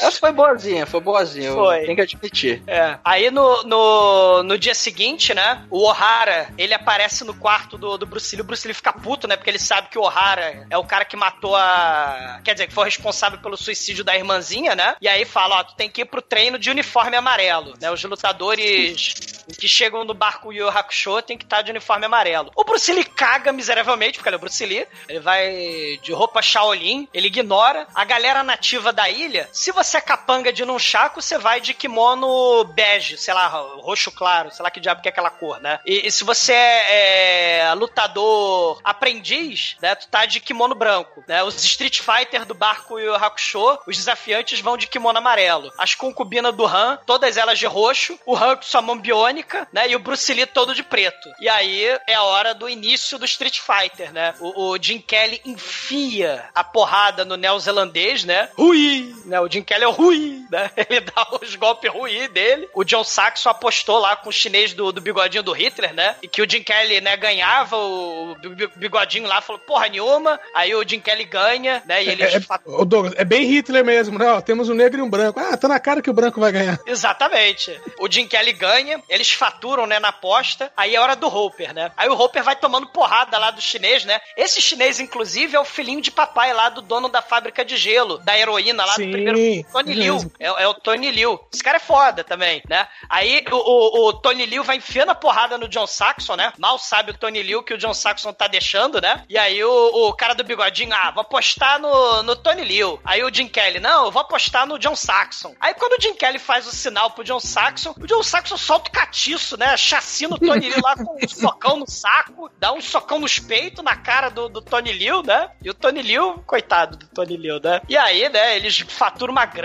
Essa foi boazinha, foi boazinha. Foi. Tem que admitir. É. Aí no, no, no dia seguinte, né? O O'Hara, ele aparece no quarto do, do Bruce Lee. O Bruce Lee fica puto, né? Porque ele sabe que o O'Hara é o cara que matou a. Quer dizer, que foi responsável pelo suicídio da irmãzinha, né? E aí fala: ó, tu tem que ir pro treino de uniforme amarelo, né? Os lutadores que chegam no barco Yu Hakusho tem que estar de uniforme amarelo. O Bruce Lee caga miseravelmente, porque ele é o Bruce Lee. Ele vai de roupa Shaolin, ele ignora. A galera nativa da ilha, se você é capanga de nunchaku, você vai de kimono bege, sei lá, roxo claro, sei lá que diabo que é aquela cor, né? E, e se você é, é, lutador aprendiz, né, tu tá de kimono branco, né? Os Street Fighter do barco Yu Yu Hakusho, os desafiantes vão de kimono amarelo. As concubinas do Han, todas elas de roxo, o Han com sua mão biônica, né? E o Bruce Lee todo de preto. E aí é a hora do início do Street Fighter, né? O, o Jim Kelly enfia a porrada no neozelandês, né? Rui! Né? O Jim Kelly é o Rui, né? *laughs* Ele dá os golpes Rui dele. O John Saxon apostou lá com o chinês do, do bigodinho do Hitler, né? E que o Jim Kelly, né, ganhava, o bi- bigodinho lá falou, porra nenhuma. Aí o Jim Kelly ganha, né? E eles É, fa- ô, Douglas, é bem Hitler mesmo, né? Ó, temos um negro e um branco. Ah, tá na cara que o branco vai ganhar. Exatamente. O Jim Kelly ganha, eles faturam, né, na aposta, aí é hora do Hopper, né? Aí o Hopper vai tomando porrada lá do chinês, né? Esse chinês, inclusive, é o filhinho de papai lá do dono da fábrica de gelo, da heroína lá Sim, do primeiro. Tony Liu. É, é o Tony Liu. Esse cara é foda também, né? Aí o, o, o Tony Liu vai enfiando a porrada no John Saxon, né? Mal sabe o Tony Liu que o John Saxon tá deixando, né? E aí o, o cara do bigodinho, ah, vou apostar no, no Tony Liu. Aí o Jim Kelly, não, eu vou apostar no John Saxon. Aí quando o Jim Kelly faz o sinal pro John Saxon, o John Saxon solta o catiço, né? Chacina o Tony Liu lá com um *laughs* socão no saco, dá um socão nos peitos na cara do, do Tony Liu, né? E o Tony Liu, coitado do Tony Liu, né? E aí, né, eles faturam uma grana,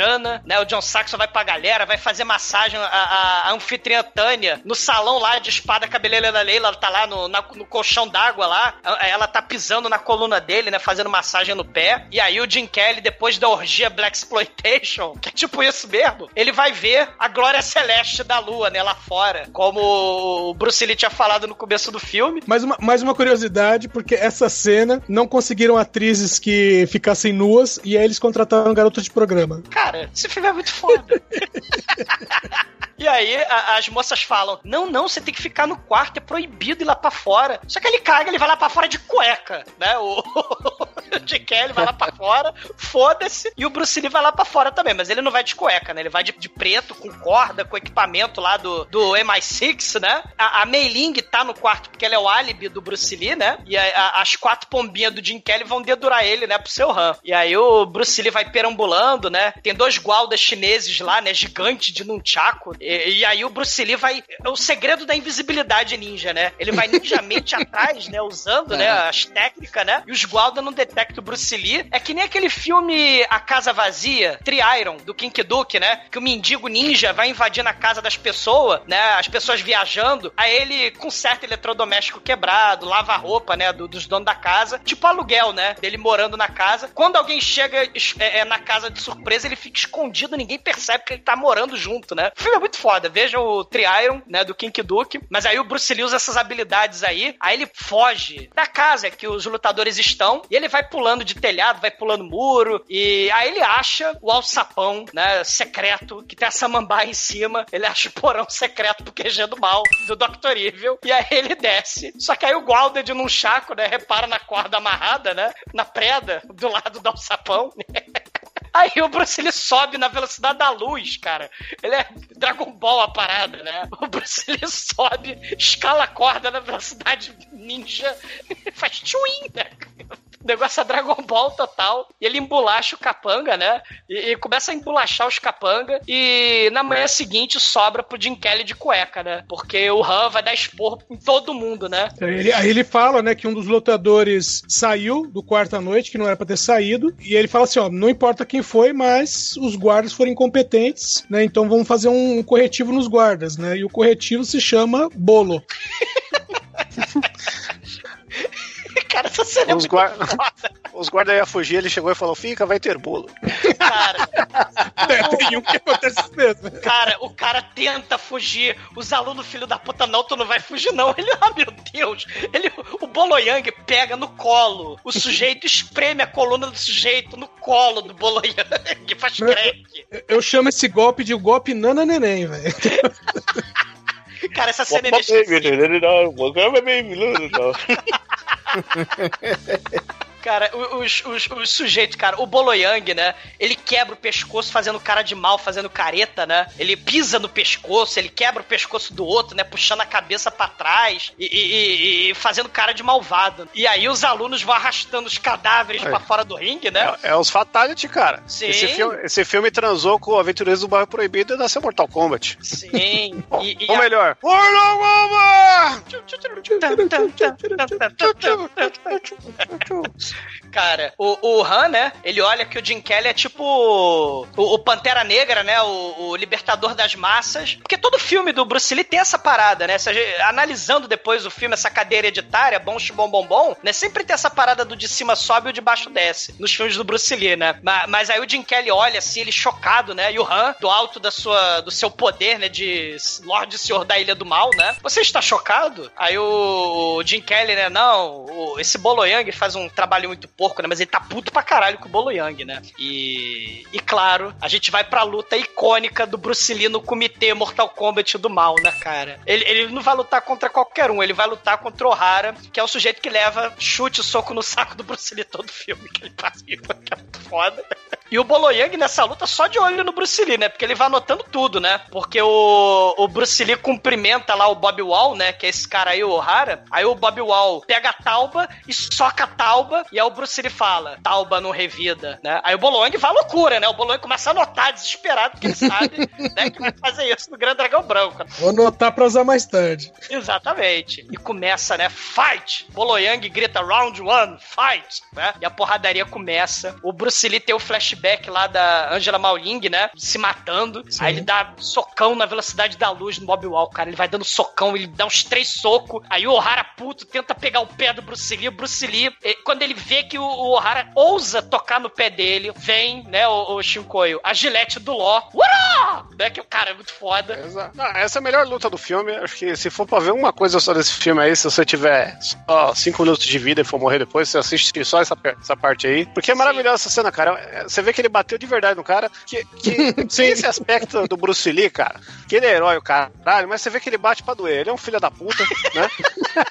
né? O John Saxon vai pra galera, vai fazer massagem, a, a, a anfitriã Tânia, no salão lá de espada cabeleira da Leila, ela tá lá no, na- no colchão d'água lá, ela tá pisando na coluna dele, né, fazendo massagem no pé, e aí o Jim Kelly, depois da orgia Black Exploitation, *laughs* que é tipo isso mesmo, ele vai ver a glória celeste da lua, né, lá fora, como o Bruce Lee tinha falado no começo do filme, Mais uma, mais uma curiosidade, porque essa cena não conseguiram atrizes que ficassem nuas e aí eles contrataram garotas de programa. Cara, esse filme é muito foda. *laughs* E aí a- as moças falam: Não, não, você tem que ficar no quarto, é proibido ir lá pra fora. Só que ele caga, ele vai lá pra fora de cueca, né? O, *laughs* o Jim Kelly vai lá pra fora, foda-se, e o Bruce Lee vai lá pra fora também, mas ele não vai de cueca, né? Ele vai de, de preto, com corda, com equipamento lá do, do MI6, né? A, a Mei Ling tá no quarto porque ela é o álibi do Bruce Lee, né? E a, a, as quatro pombinhas do Jim Kelly vão dedurar ele, né, pro seu Han. E aí o Bruce Lee vai perambulando, né? Tem dois gualdas chineses lá, né? Gigante de nunchaku. E, e aí o Bruce Lee vai. É o segredo da invisibilidade ninja, né? Ele vai ninjamente *laughs* atrás, né? Usando, né? As técnicas, né? E os gualdas não detectam o Bruce Lee. É que nem aquele filme A Casa Vazia, Tri-Iron, do King Duke, né? Que o mendigo ninja vai invadindo a casa das pessoas, né? As pessoas viajando. Aí ele conserta eletrodoméstico quebrado, lava a roupa, né? do- dos donos da casa. Tipo aluguel, né? Dele morando na casa. Quando alguém chega é, é, na casa de surpresa, ele fica escondido, ninguém percebe que ele tá morando junto, né? O filme é muito foda. Veja o Tri-Iron, né? Do King Duke. Mas aí o Bruce Lee usa essas habilidades aí. Aí ele foge da casa que os lutadores estão. E ele vai pulando de telhado, vai pulando muro. E aí ele acha o alçapão, né? Secreto, que tem a samambaia em cima. Ele acha o porão secreto pro QG do mal, do Dr. Evil. E aí ele desce. Só que aí o Gualded num chaco, né? Repara na corda amarrada, né? Na preda, do lado do alçapão. Aí o Bruce Lee sobe na velocidade da luz, cara. Ele é Dragon Ball a parada, né? O Bruce Lee sobe, escala a corda na velocidade ninja, *laughs* faz tchuim, né? Negócio é Dragon Ball total. E ele embolacha o capanga, né? E, e começa a embolachar os capanga. E na manhã seguinte sobra pro Jim Kelly de cueca, né? Porque o Han vai dar esporro em todo mundo, né? Ele- aí ele fala, né, que um dos lutadores saiu do quarto à noite, que não era pra ter saído, e ele fala assim, ó, não importa quem foi, mas os guardas foram incompetentes, né, então vamos fazer um corretivo nos guardas, né, e o corretivo se chama bolo. *laughs* Cara, essa cena é Os, muito guar... foda. *laughs* Os guardas iam fugir, ele chegou e falou: Fica, vai ter bolo. Cara, *laughs* É, tem um que acontece isso mesmo. Cara, o cara tenta fugir. Os alunos, filho da puta, não, tu não vai fugir, não. Ele, ah, meu Deus. Ele, o Boloyang pega no colo. O sujeito espreme a coluna do sujeito no colo do Boloyang. Faz crack. Eu chamo esse golpe de golpe nana neném, velho. Cara, essa cena é baby, não. *laughs* *laughs* Cara, os, os, os sujeitos, cara, o Boloyang, né? Ele quebra o pescoço fazendo cara de mal, fazendo careta, né? Ele pisa no pescoço, ele quebra o pescoço do outro, né? Puxando a cabeça pra trás e, e- e- e fazendo cara de malvado. E aí os alunos vão arrastando os cadáveres É. pra fora do ringue, né? É, é os Fatality, cara. Sim. Esse filme, esse filme transou com o Aventureiros do Bairro Proibido e nasceu Mortal Kombat. Sim. E, e Ou a- melhor, Mortal Kombat! Cara, o, o Han, né? Ele olha que o Jim Kelly é tipo o, o Pantera Negra, né? O, o libertador das massas. Porque todo filme do Bruce Lee tem essa parada, né? Analisando depois o filme, essa cadeia hereditária, bom, bom, bom, bom, né? Sempre tem essa parada do de cima sobe e o de baixo desce. Nos filmes do Bruce Lee, né? Mas, mas aí o Jim Kelly olha assim, ele chocado, né? E o Han, do alto da sua, do seu poder, né? De Lorde Senhor da Ilha do Mal, né? Você está chocado? Aí o Jim Kelly, né? Não, o- esse Boloyang faz um trabalho muito porco, né? Mas ele tá puto pra caralho com o Boloyang, né? E, e claro, a gente vai pra luta icônica do Bruce Lee no comitê Mortal Kombat do mal, né, cara? Ele, ele não vai lutar contra qualquer um, ele vai lutar contra o O'Hara, que é o sujeito que leva chute e soco no saco do Bruce Lee todo filme que ele participa, *laughs* que é muito foda. E o Boloyang nessa luta só de olho no Bruce Lee, né? Porque ele vai anotando tudo, né? Porque o, o Bruce Lee cumprimenta lá o Bob Wall, né? Que é esse cara aí, o O'Hara. Aí o Bob Wall pega a tauba e soca a tauba. E aí o Bruce Lee fala: Tauba não revida, né? Aí o Boloyang vai à loucura, né? O Boloyang começa a anotar desesperado, porque ele sabe né, que vai fazer isso no Grande Dragão Branco. Vou anotar pra usar mais tarde. Exatamente. E começa, né? Fight! Boloyang grita round one, fight! Né? E a porradaria começa. O Bruce Lee tem o flashback lá da Angela Mauling, né? Se matando. Aí ele dá socão na velocidade da luz no Bob Wall, cara. Ele vai dando socão, ele dá uns três socos. Aí o O'Hara puto tenta pegar o pé do Bruce Lee. O Bruce Lee, quando ele vê que o, O'Hara ousa tocar no pé dele, vem, né, o, o Shinkoio, a gilete do Ló. Urá! né? Que o cara é muito foda. Exato. Não, essa é a melhor luta do filme. Acho que se for pra ver uma coisa só desse filme aí, se você tiver só 5 minutos de vida e for morrer depois, você assiste só essa, essa parte aí. Porque é maravilhosa essa cena, cara. Você vê que ele bateu de verdade no cara. Que, *laughs* que esse aspecto do Bruce Lee, cara. Que ele é herói, o caralho, mas você vê que ele bate pra doer. Ele é um filho da puta, né?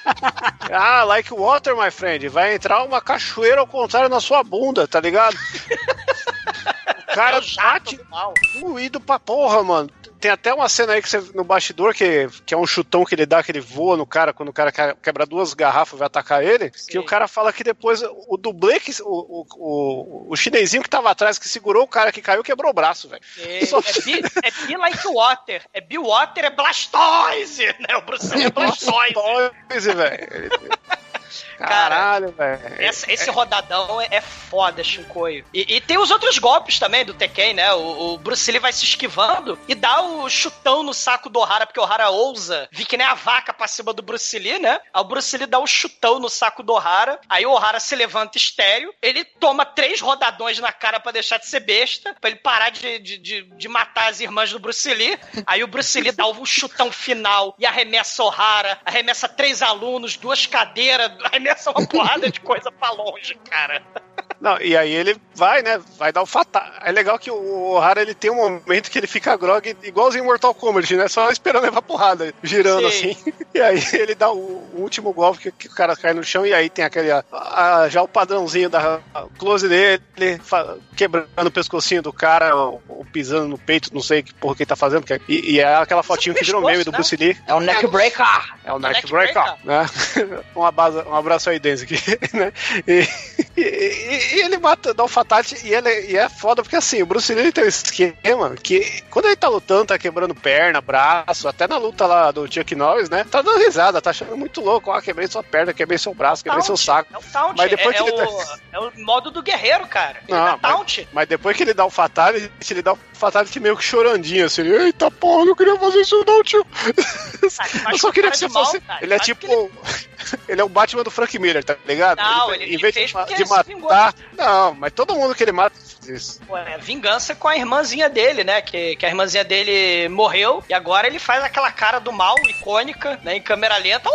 *laughs* ah, like water, my friend. Vai entrar uma cachoeira ao contrário na sua bunda, tá ligado? O cara bate doído pra porra, mano. Tem até uma cena aí que você, no bastidor que, que é um chutão que ele dá, que ele voa no cara quando o cara que- quebra duas garrafas e vai atacar ele. Que o cara fala que depois o dublê, que, o, o, o, chinesinho que tava atrás, que segurou o cara que caiu, quebrou o braço, velho. É, *laughs* Só- é, be, é be like water. É be water, é blastoise, né? O Bruce é blastoise. Blastoise, velho. Caralho, velho. Essa- esse rodadão é, é foda, Shinkoio. E, e tem os outros golpes também do Tekken, né? O, o Bruce Lee vai se esquivando e dá o chutão no saco do Ohara, porque o Ohara ousa vir que nem a vaca pra cima do Bruce Lee, né? Aí o Bruce Lee dá o chutão no saco do Ohara, aí o Ohara se levanta estéreo, ele toma três rodadões na cara pra deixar de ser besta, pra ele parar de, de, de, de matar as irmãs do Bruce Lee. Aí o Bruce Lee dá o chutão final e arremessa o Ohara, arremessa três alunos, duas cadeiras, arremessa uma porrada de coisa pra longe, cara. Não, e aí ele vai, né? Vai dar o fatal. É legal que o Ohara ele tem um momento que ele fica grog igualzinho em Mortal Kombat, né? Só esperando levar porrada, girando Sim. assim. *laughs* E aí ele dá o, último golpe que, que o cara cai no chão e aí tem aquele. a- a- já o padrãozinho da close dele, quebrando o pescocinho do cara, ou, ou pisando no peito, não sei que porra que ele tá fazendo. que é- e, e é aquela fotinho que virou meme do né? Bruce Lee. É o neck breaker. É o Neck Breaker, *laughs* né? *laughs* um, abraço, um abraço aí, Denzel, aqui, né? E, e- e- ele mata, dá um fatality, e, ele, e é foda, porque assim, o Bruce Lee ele tem um esquema que, quando ele tá lutando, tá quebrando perna, braço, até na luta lá do Chuck Norris, né? Tá dando risada, tá achando muito louco. Ó, quebrei sua perna, quebrei seu braço, quebrei seu saco. É o taunt, Mas depois é, que é ele o, é o modo do guerreiro, cara. Ele Não, mas, taunt. mas depois que ele dá o fatality, ele dá o fatality meio que chorandinho, assim, eita porra, eu não queria fazer isso não, tio. Eu só queria que você fosse. ele é tipo. *laughs* Ele é o Batman do Frank Miller, tá ligado? Não, ele- em ele vez fez de, de ele matar. Não, mas todo mundo que ele mata isso. Pô, é vingança com a irmãzinha dele, né? Que, que a irmãzinha dele morreu e agora ele faz aquela cara do mal icônica, né? Em câmera lenta.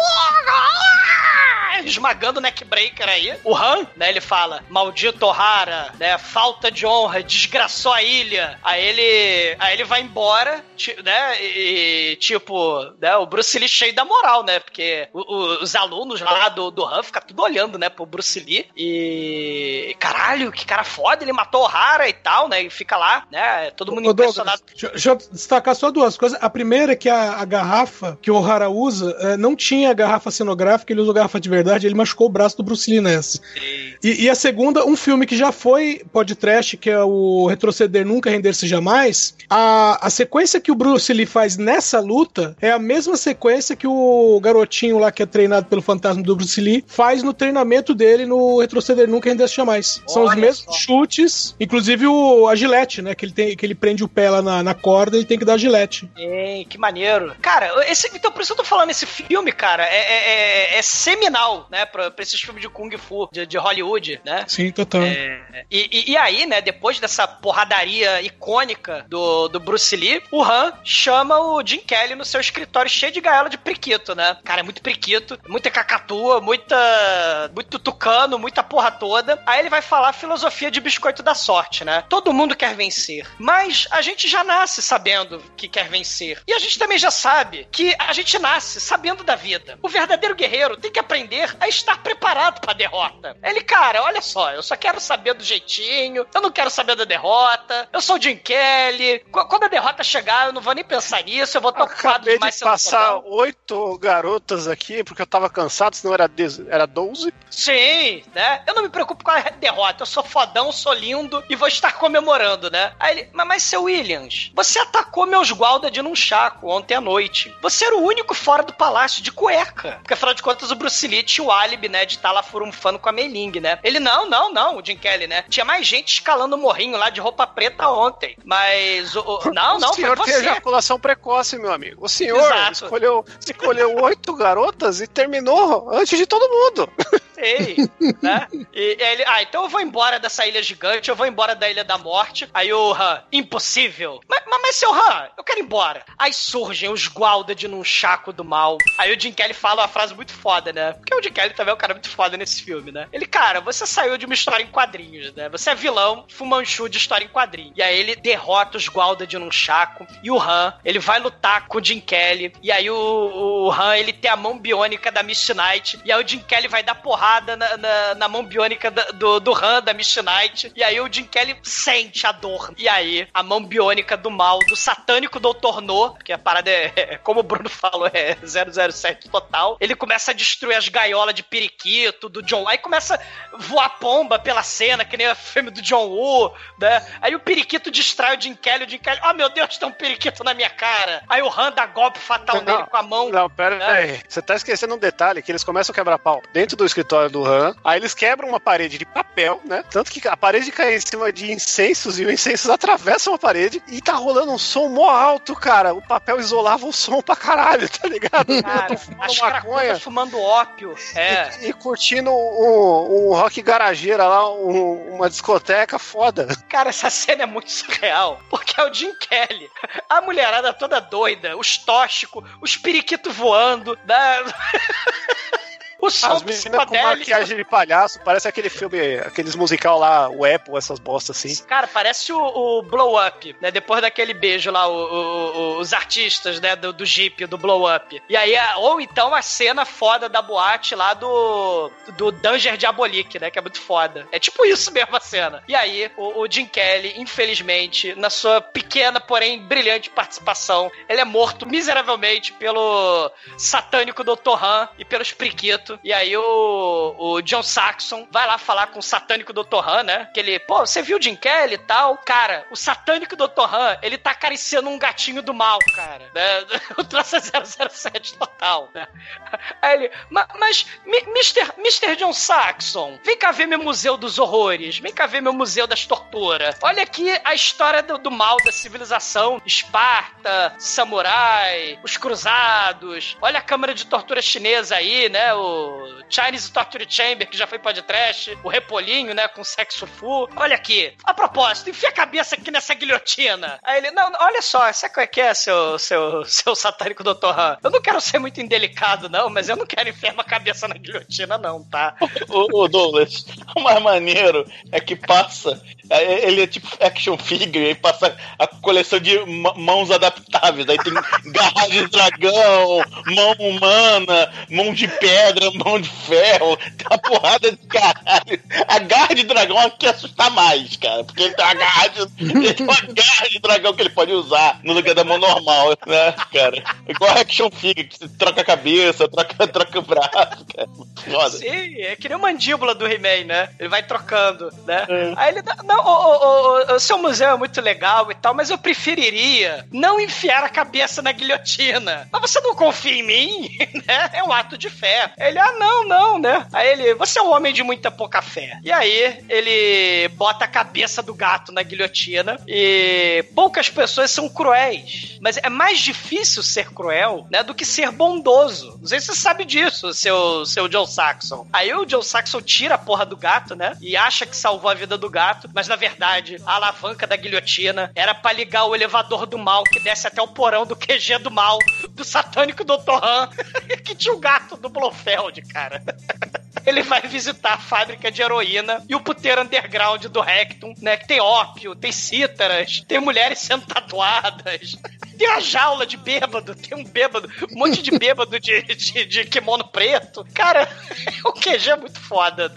Esmagando o neckbreaker aí. O Han, né? Ele fala: Maldito Ohara, né? Falta de honra, desgraçou a ilha. Aí ele. Aí ele vai embora, né? E, tipo, né? O Bruce Lee cheio da moral, né? Porque o- o- os alunos lá do, do Han ficam tudo olhando, né? Pro Bruce Lee. E. Caralho, que cara foda, ele matou o Ohara e tal, né? E fica lá, né? Todo mundo Ô, Douglas, impressionado. deixa, deixa eu destacar só duas coisas. A primeira é que a, a garrafa que o O'Hara usa eh, não tinha garrafa cenográfica, ele usou garrafa de verdade, ele machucou o braço do Bruce Lee nessa. E, e a segunda, um filme que já foi podcast, que é o Retroceder Nunca Render-se Jamais. A, a sequência que o Bruce Lee faz nessa luta é a mesma sequência que o garotinho lá que é treinado pelo fantasma do Bruce Lee faz no treinamento dele no Retroceder Nunca Render-se Jamais. São os Olha mesmos chutes, inclusive o, a gilete, né? Que ele, tem, que ele prende o pé lá na, na corda e tem que dar a gilete. Ei, que maneiro. Cara, esse, então por isso que eu tô falando, esse filme, cara, é, é- é- é seminal, né, pra, pra esses filmes de Kung Fu, de, de Hollywood, né? Sim, total. É, e, e- aí, né, depois dessa porradaria icônica do, do Bruce Lee, o Han chama o Jim Kelly no seu escritório cheio de gaiola de priquito, né? Cara, é muito priquito, muita cacatua, muita. muito tucano, muita porra toda. Aí ele vai falar filosofia de biscoito da né? Todo mundo quer vencer, mas a gente já nasce sabendo que quer vencer. E a gente também já sabe que a gente nasce sabendo da vida. O verdadeiro guerreiro tem que aprender a estar preparado pra derrota. Ele, cara, olha só, eu só quero saber do jeitinho, eu não quero saber da derrota, eu sou o Jim Kelly. Qu- Quando a derrota chegar, eu não vou nem pensar nisso, eu vou estar ocupado demais de passar oito garotas aqui, porque eu tava cansado, senão era, era 12. Sim, né? Eu não me preocupo com a derrota. Eu sou fodão, sou lindo e vou estar comemorando, né? Aí ele, mas, mas seu Williams, você atacou meus guarda de num chaco ontem à noite. Você era o único fora do palácio de cueca. Porque afinal de contas o Bruce Lee tinha o álibi, né? De estar lá furunfando com a Mei-Ling, né? Ele, não, não, não, o Jim Kelly, né? Tinha mais gente escalando o morrinho lá de roupa preta ontem. Mas o. o- *laughs* não, não, o senhor foi tem ejaculação precoce, meu amigo. O senhor Exato. escolheu, escolheu oito garotas e terminou antes de todo mundo. Sim, né? E, e ele, ah, então eu vou embora dessa ilha gigante, eu vou embora da Ilha da Morte. Aí o Han, impossível. Mas, mas, seu Han, eu quero ir embora. Aí surgem os Gualda num chaco do mal. Aí o Jim Kelly fala uma frase muito foda, né? Porque o Jim Kelly também é um cara muito foda nesse filme, né? Ele, cara, você saiu de uma história em quadrinhos, né? Você é vilão, fumanchu de história em quadrinhos. E aí ele derrota os Gualda num chaco. E o Han, ele vai lutar com o Jim Kelly. E aí o, o Han, ele tem a mão biônica da Misty Knight. E aí o Jim Kelly vai dar porrada na, na, na mão biônica da- do, do Han, da Misty Knight. E aí o Jim Kelly sente a dor. E aí a mão biônica do mal, do satânico Dr. No, que a parada é, é, como o Bruno falou, é 007 total. Ele começa a destruir as gaiolas de periquito do John. Aí começa a voar pomba pela cena, que nem o filme do John Woo, né? Aí o periquito distrai o Jim Kelly, o Jim Kelly, oh meu Deus, tem um periquito na minha cara. Aí o Han dá golpe fatal Não, nele com a mão. Não, pera né? aí. Você tá esquecendo um detalhe, que eles começam a quebrar pau dentro do escritório do Han, aí eles quebram uma parede de papel, né? Tanto que a parede cai em cima de incensos e os incensos atravessam a parede e tá rolando um som mó alto, cara. O papel isolava o som pra caralho, tá ligado? Cara, fumando as maconha. fumando ópio. É. E, e curtindo um, um rock garageira lá, um- uma discoteca foda. Cara, essa cena é muito surreal. Porque é o Jim Kelly. A mulherada toda doida, os tóxicos, os periquitos voando, né? *laughs* O som As meninas com maquiagem de palhaço, parece aquele filme, aqueles musical lá, o Apple, essas bostas assim. Cara, parece o, o Blow Up, né? Depois daquele beijo lá, o- o- os artistas, né? Do, do Jeep, do Blow Up. E aí, ou então a cena foda da boate lá do, do Danger Diabolique, né? Que é muito foda. É tipo isso mesmo a cena. E aí, o, o Jim Kelly, infelizmente, na sua pequena, porém brilhante participação, ele é morto miseravelmente pelo satânico Dr. Han e pelos priquitos. E aí o, o John Saxon vai lá falar com o satânico Dr. Han, né? Que ele, pô, você viu o Jim Kelly e tal? Cara, o satânico Dr. Han, ele tá acariciando um gatinho do mal, cara. Né? *laughs* O troço é 007 total, né? Aí ele, "Ma- mas, Mr. Mr. John Saxon, vem cá ver meu museu dos horrores, vem cá ver meu museu das torturas. Olha aqui a história do, do mal da civilização, Esparta, samurai, os cruzados. Olha a câmara de tortura chinesa aí, né? O Chinese Torture Chamber, que já foi podcast, o Repolinho, né, com sexo full. Olha aqui, a propósito, enfia a cabeça aqui nessa guilhotina. Aí ele, não, olha só, sabe qual é que é, seu, seu, seu satânico Dr. Han? Eu não quero ser muito indelicado, não, mas eu não quero enfiar uma cabeça na guilhotina, não, tá? *laughs* O, o Douglas, o mais maneiro é que passa. é, Ele é tipo action figure, aí passa a coleção de mãos adaptáveis. Aí tem garra de dragão, mão humana, mão de pedra, mão de ferro. Tem uma porrada de caralho. A garra de dragão aqui assusta mais, cara. Porque ele tem uma garra de, ele tem uma garra de dragão que ele pode usar no lugar da mão normal, né, cara? Igual action figure, que troca a cabeça, troca, troca o braço, cara. Foda. Sim, é que nem a mandíbula do He-Man, né? Ele vai trocando, né? Aí ele, não, o, o, o, o seu museu é muito legal e tal, mas eu preferiria não enfiar a cabeça na guilhotina. Mas você não confia em mim, *laughs* né? É um ato de fé. Ele, ah, não, não, né? Aí ele, você é um homem de muita pouca fé. E aí ele bota a cabeça do gato na guilhotina e poucas pessoas são cruéis. Mas é mais difícil ser cruel, né, do que ser bondoso. Não sei se você sabe disso, seu, seu John Saxon. Aí o John Saxon tira a porra do gato, né, e acha que salvou a vida do gato, mas na verdade a alavanca da guilhotina era pra ligar o elevador do mal que desce até o porão do QG do mal, do satânico Dr. Han, *laughs* que tinha o gato do Blofeld, cara. Ele vai visitar a fábrica de heroína e o puteiro underground do Rectum, né? Que tem ópio, tem cítaras, tem mulheres sendo tatuadas. Tem uma jaula de bêbado, tem um bêbado, um monte de bêbado de, de, de kimono preto. Cara, *laughs* o QG é muito foda.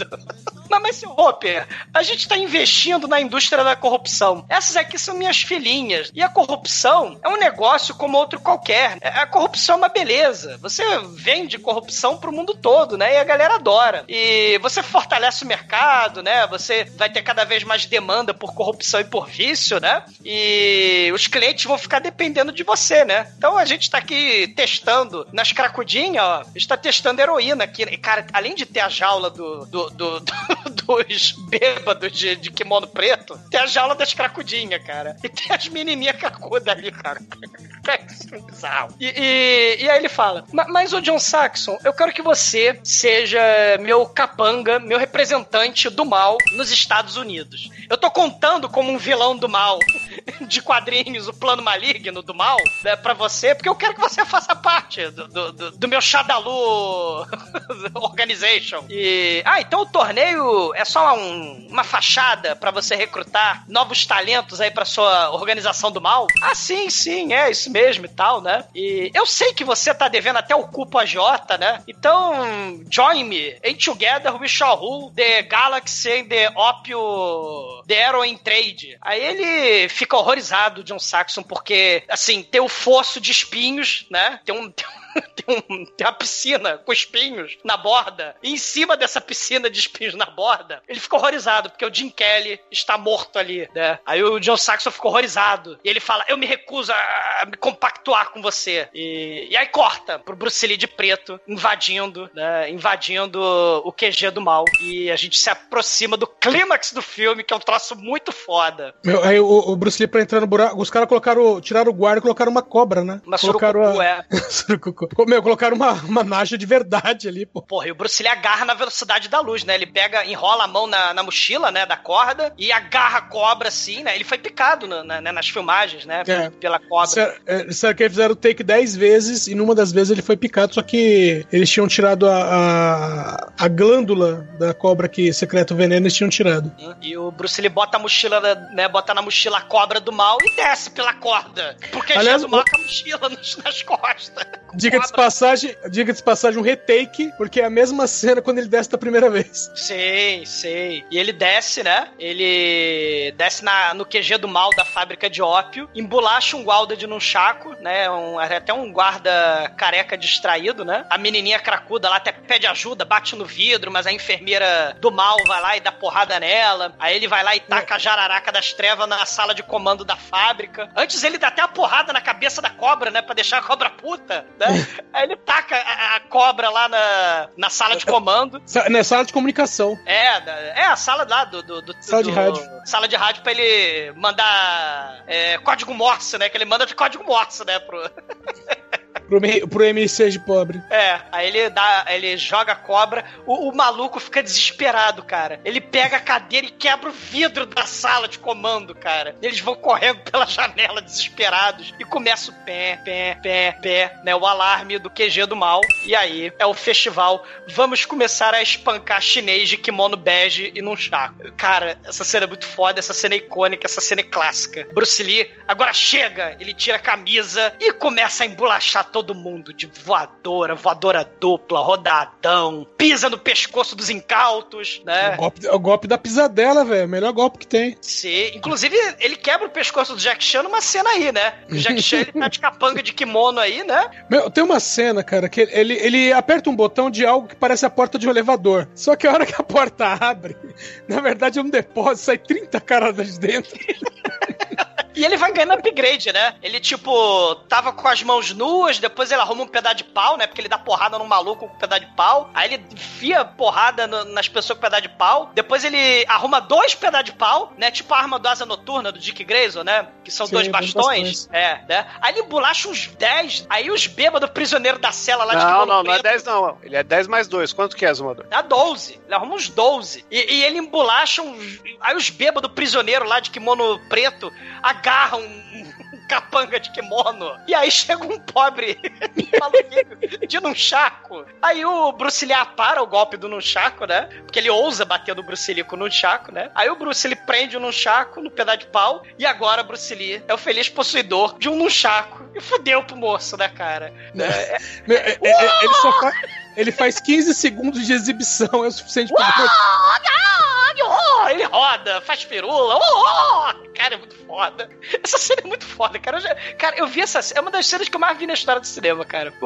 Mas, mas seu Hopper, a gente tá investindo na indústria da corrupção. Essas aqui são minhas filhinhas. E a corrupção é um negócio como outro qualquer. A corrupção é uma beleza. Você vende corrupção pro mundo todo, né? E a galera adora. E você fortalece o mercado, né? Você vai ter cada vez mais demanda por corrupção e por vício, né? E os clientes vão ficar dependendo de você, né? Então a gente tá aqui testando nas cracudinhas, ó. A gente tá testando heroína aqui. E, cara, além de ter a jaula do, do, do, do, *laughs* dos bêbados de, de kimono preto, tem a jaula das cracudinhas, cara. E tem as menininhas cracudas ali, cara. *laughs* É bizarro. E, e, e aí ele fala: "Ma- Mas, o John Saxon, eu quero que você seja meu capanga, meu representante do mal nos Estados Unidos. Eu tô contando como um vilão do mal *laughs* de quadrinhos, o plano maligno do mal, né, pra você, porque eu quero que você faça parte do, do, do- do meu Shadalu *laughs* Organization. E. Ah, então o torneio é só um- uma fachada pra você recrutar novos talentos aí pra sua organização do mal? Ah, sim, sim, é isso mesmo e tal, né? E eu sei que você tá devendo até o cupo agiota, né? Então, join me. And together we shall the galaxy and the opio the heroin trade. Aí ele fica horrorizado, John Saxon, porque, assim, tem o fosso de espinhos, né? Tem um. *laughs* Um *laughs* tem, um- tem uma piscina com espinhos na borda, e em cima dessa piscina de espinhos na borda, ele ficou horrorizado, porque o Jim Kelly está morto ali, né? Aí o John Saxon ficou horrorizado. E ele fala: Eu me recuso a me compactuar com você. E, e aí corta pro Bruce Lee de preto, invadindo, né? Invadindo o QG do mal. E a gente se aproxima do clímax do filme, que é um troço muito foda. Meu, aí o, o Bruce Lee pra entrar no buraco, os caras colocaram, tiraram o guarda e colocaram uma cobra, né? Uma colocaram *laughs* surucucu, é. Surucucu. Meu, colocaram uma, uma naja de verdade ali, pô. Porra, e o Bruce Lee agarra na velocidade da luz, né? Ele pega, enrola a mão na, na mochila, né, da corda, e agarra a cobra assim, né? Ele foi picado no- na- né, nas filmagens, né? É. Pela cobra. Disseram é, disseram que eles fizeram o take 10 vezes e numa das vezes ele foi picado, só que eles tinham tirado a, a, a glândula da cobra que secreta o veneno, eles tinham tirado. E o Bruce Lee bota a mochila, né? Bota na mochila a cobra do mal e desce pela corda. Porque Aliás, já do mal o- com a mochila nas, nas costas. Diga de passagem, diga de passagem um retake, porque é a mesma cena quando ele desce da primeira vez. Sei, sei. E ele desce, né? Ele desce na, no QG do mal da fábrica de ópio, embolacha um guarda de nunchaku, né? Um, até um guarda careca distraído, né? A menininha cracuda lá até pede ajuda, bate no vidro, mas a enfermeira do mal vai lá e dá porrada nela. Aí ele vai lá e taca a jararaca das trevas na sala de comando da fábrica. Antes ele dá até a porrada na cabeça da cobra, né? Pra deixar a cobra puta, né? Aí ele taca a, a cobra lá na, na sala de comando. Sa- Na sala de comunicação. É, da- é a sala lá do. do, do- Sala de do- rádio. Sala de rádio pra ele mandar é, código Morse, né? Que ele manda de código Morse, né? Pro... *laughs* Pro, pro MC de pobre. É, aí ele dá. Ele joga a cobra, o, o maluco fica desesperado, cara. Ele pega a cadeira e quebra o vidro da sala de comando, cara. Eles vão correndo *laughs* pela janela desesperados e começa o pé, pé, pé, pé, né? O alarme do QG do mal. E aí é o festival. Vamos começar a espancar chinês de kimono bege e num chaco. Cara, essa cena é muito foda, essa cena é icônica, essa cena é clássica. Bruce Lee, agora chega! Ele tira a camisa e começa a embolachar todo mundo de voadora, voadora dupla, rodadão, pisa no pescoço dos incautos, É né? o golpe, é o golpe da pisadela, velho. Melhor golpe que tem. Sim. Inclusive, ele quebra o pescoço do Jack Chan numa cena aí, né? O Jack Chan, ele tá de capanga de kimono aí, né? Meu, tem uma cena, cara, que ele, ele aperta um botão de algo que parece a porta de um elevador. Só que a hora que a porta abre, *laughs* na verdade é um depósito, sai 30 caras de dentro. *laughs* E ele vai ganhando upgrade, né? Ele, tipo, tava com as mãos nuas, depois ele arruma um pedaço de pau, né? Porque ele dá porrada num maluco com um pedaço de pau. Aí ele enfia porrada no- nas pessoas com pedaço de pau. Depois ele arruma dois pedaços de pau, né? Tipo a arma do asa noturna do Dick Grayson, né? Que são Sim, dois bastões. bastões. É, né? Aí ele bolacha uns 10. Aí os bêbados prisioneiros da cela lá de Não, kimono não, não é preto- 10 não. Ele é 10 mais 2. Quanto que é, Zumador? Dá 12. Ele arruma uns 12. E, e ele embolacha uns. Aí os bêbados prisioneiros lá de kimono preto agarram um, um capanga de kimono. E aí chega um pobre *laughs* maluquinho de nunchaku. Aí o Bruce Lee para o golpe do nunchaku, né? Porque ele ousa bater no Bruce Lee com o nunchaku, né? Aí o Bruce Lee prende o nunchaku no pedaço de pau. E agora Bruce Lee é o feliz possuidor de um nunchaku. E fudeu pro moço, né, cara? É, Meu, é- é- é- ele só faz. Ele faz 15 segundos de exibição, é o suficiente pra. Ele roda, faz pirula. Cara, é muito foda. Essa cena é muito foda, cara. Eu já- cara, eu vi essa cena. É uma das cenas que eu mais vi na história do cinema, cara. *laughs*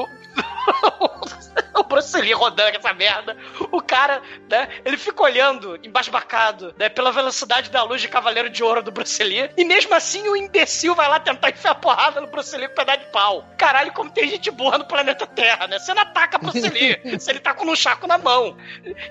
*laughs* O, Bruce Lee rodando essa merda. O cara, né, ele fica olhando embasbacado, né, pela velocidade da luz de Cavaleiro de Ouro do Bruce Lee. E mesmo assim o imbecil vai lá tentar enfiar porrada no Bruce Lee com um pedaço de pau. Caralho, como tem gente burra no planeta Terra, né? Você não ataca Bruce *laughs* Lee se ele tá com um nunchaku na mão.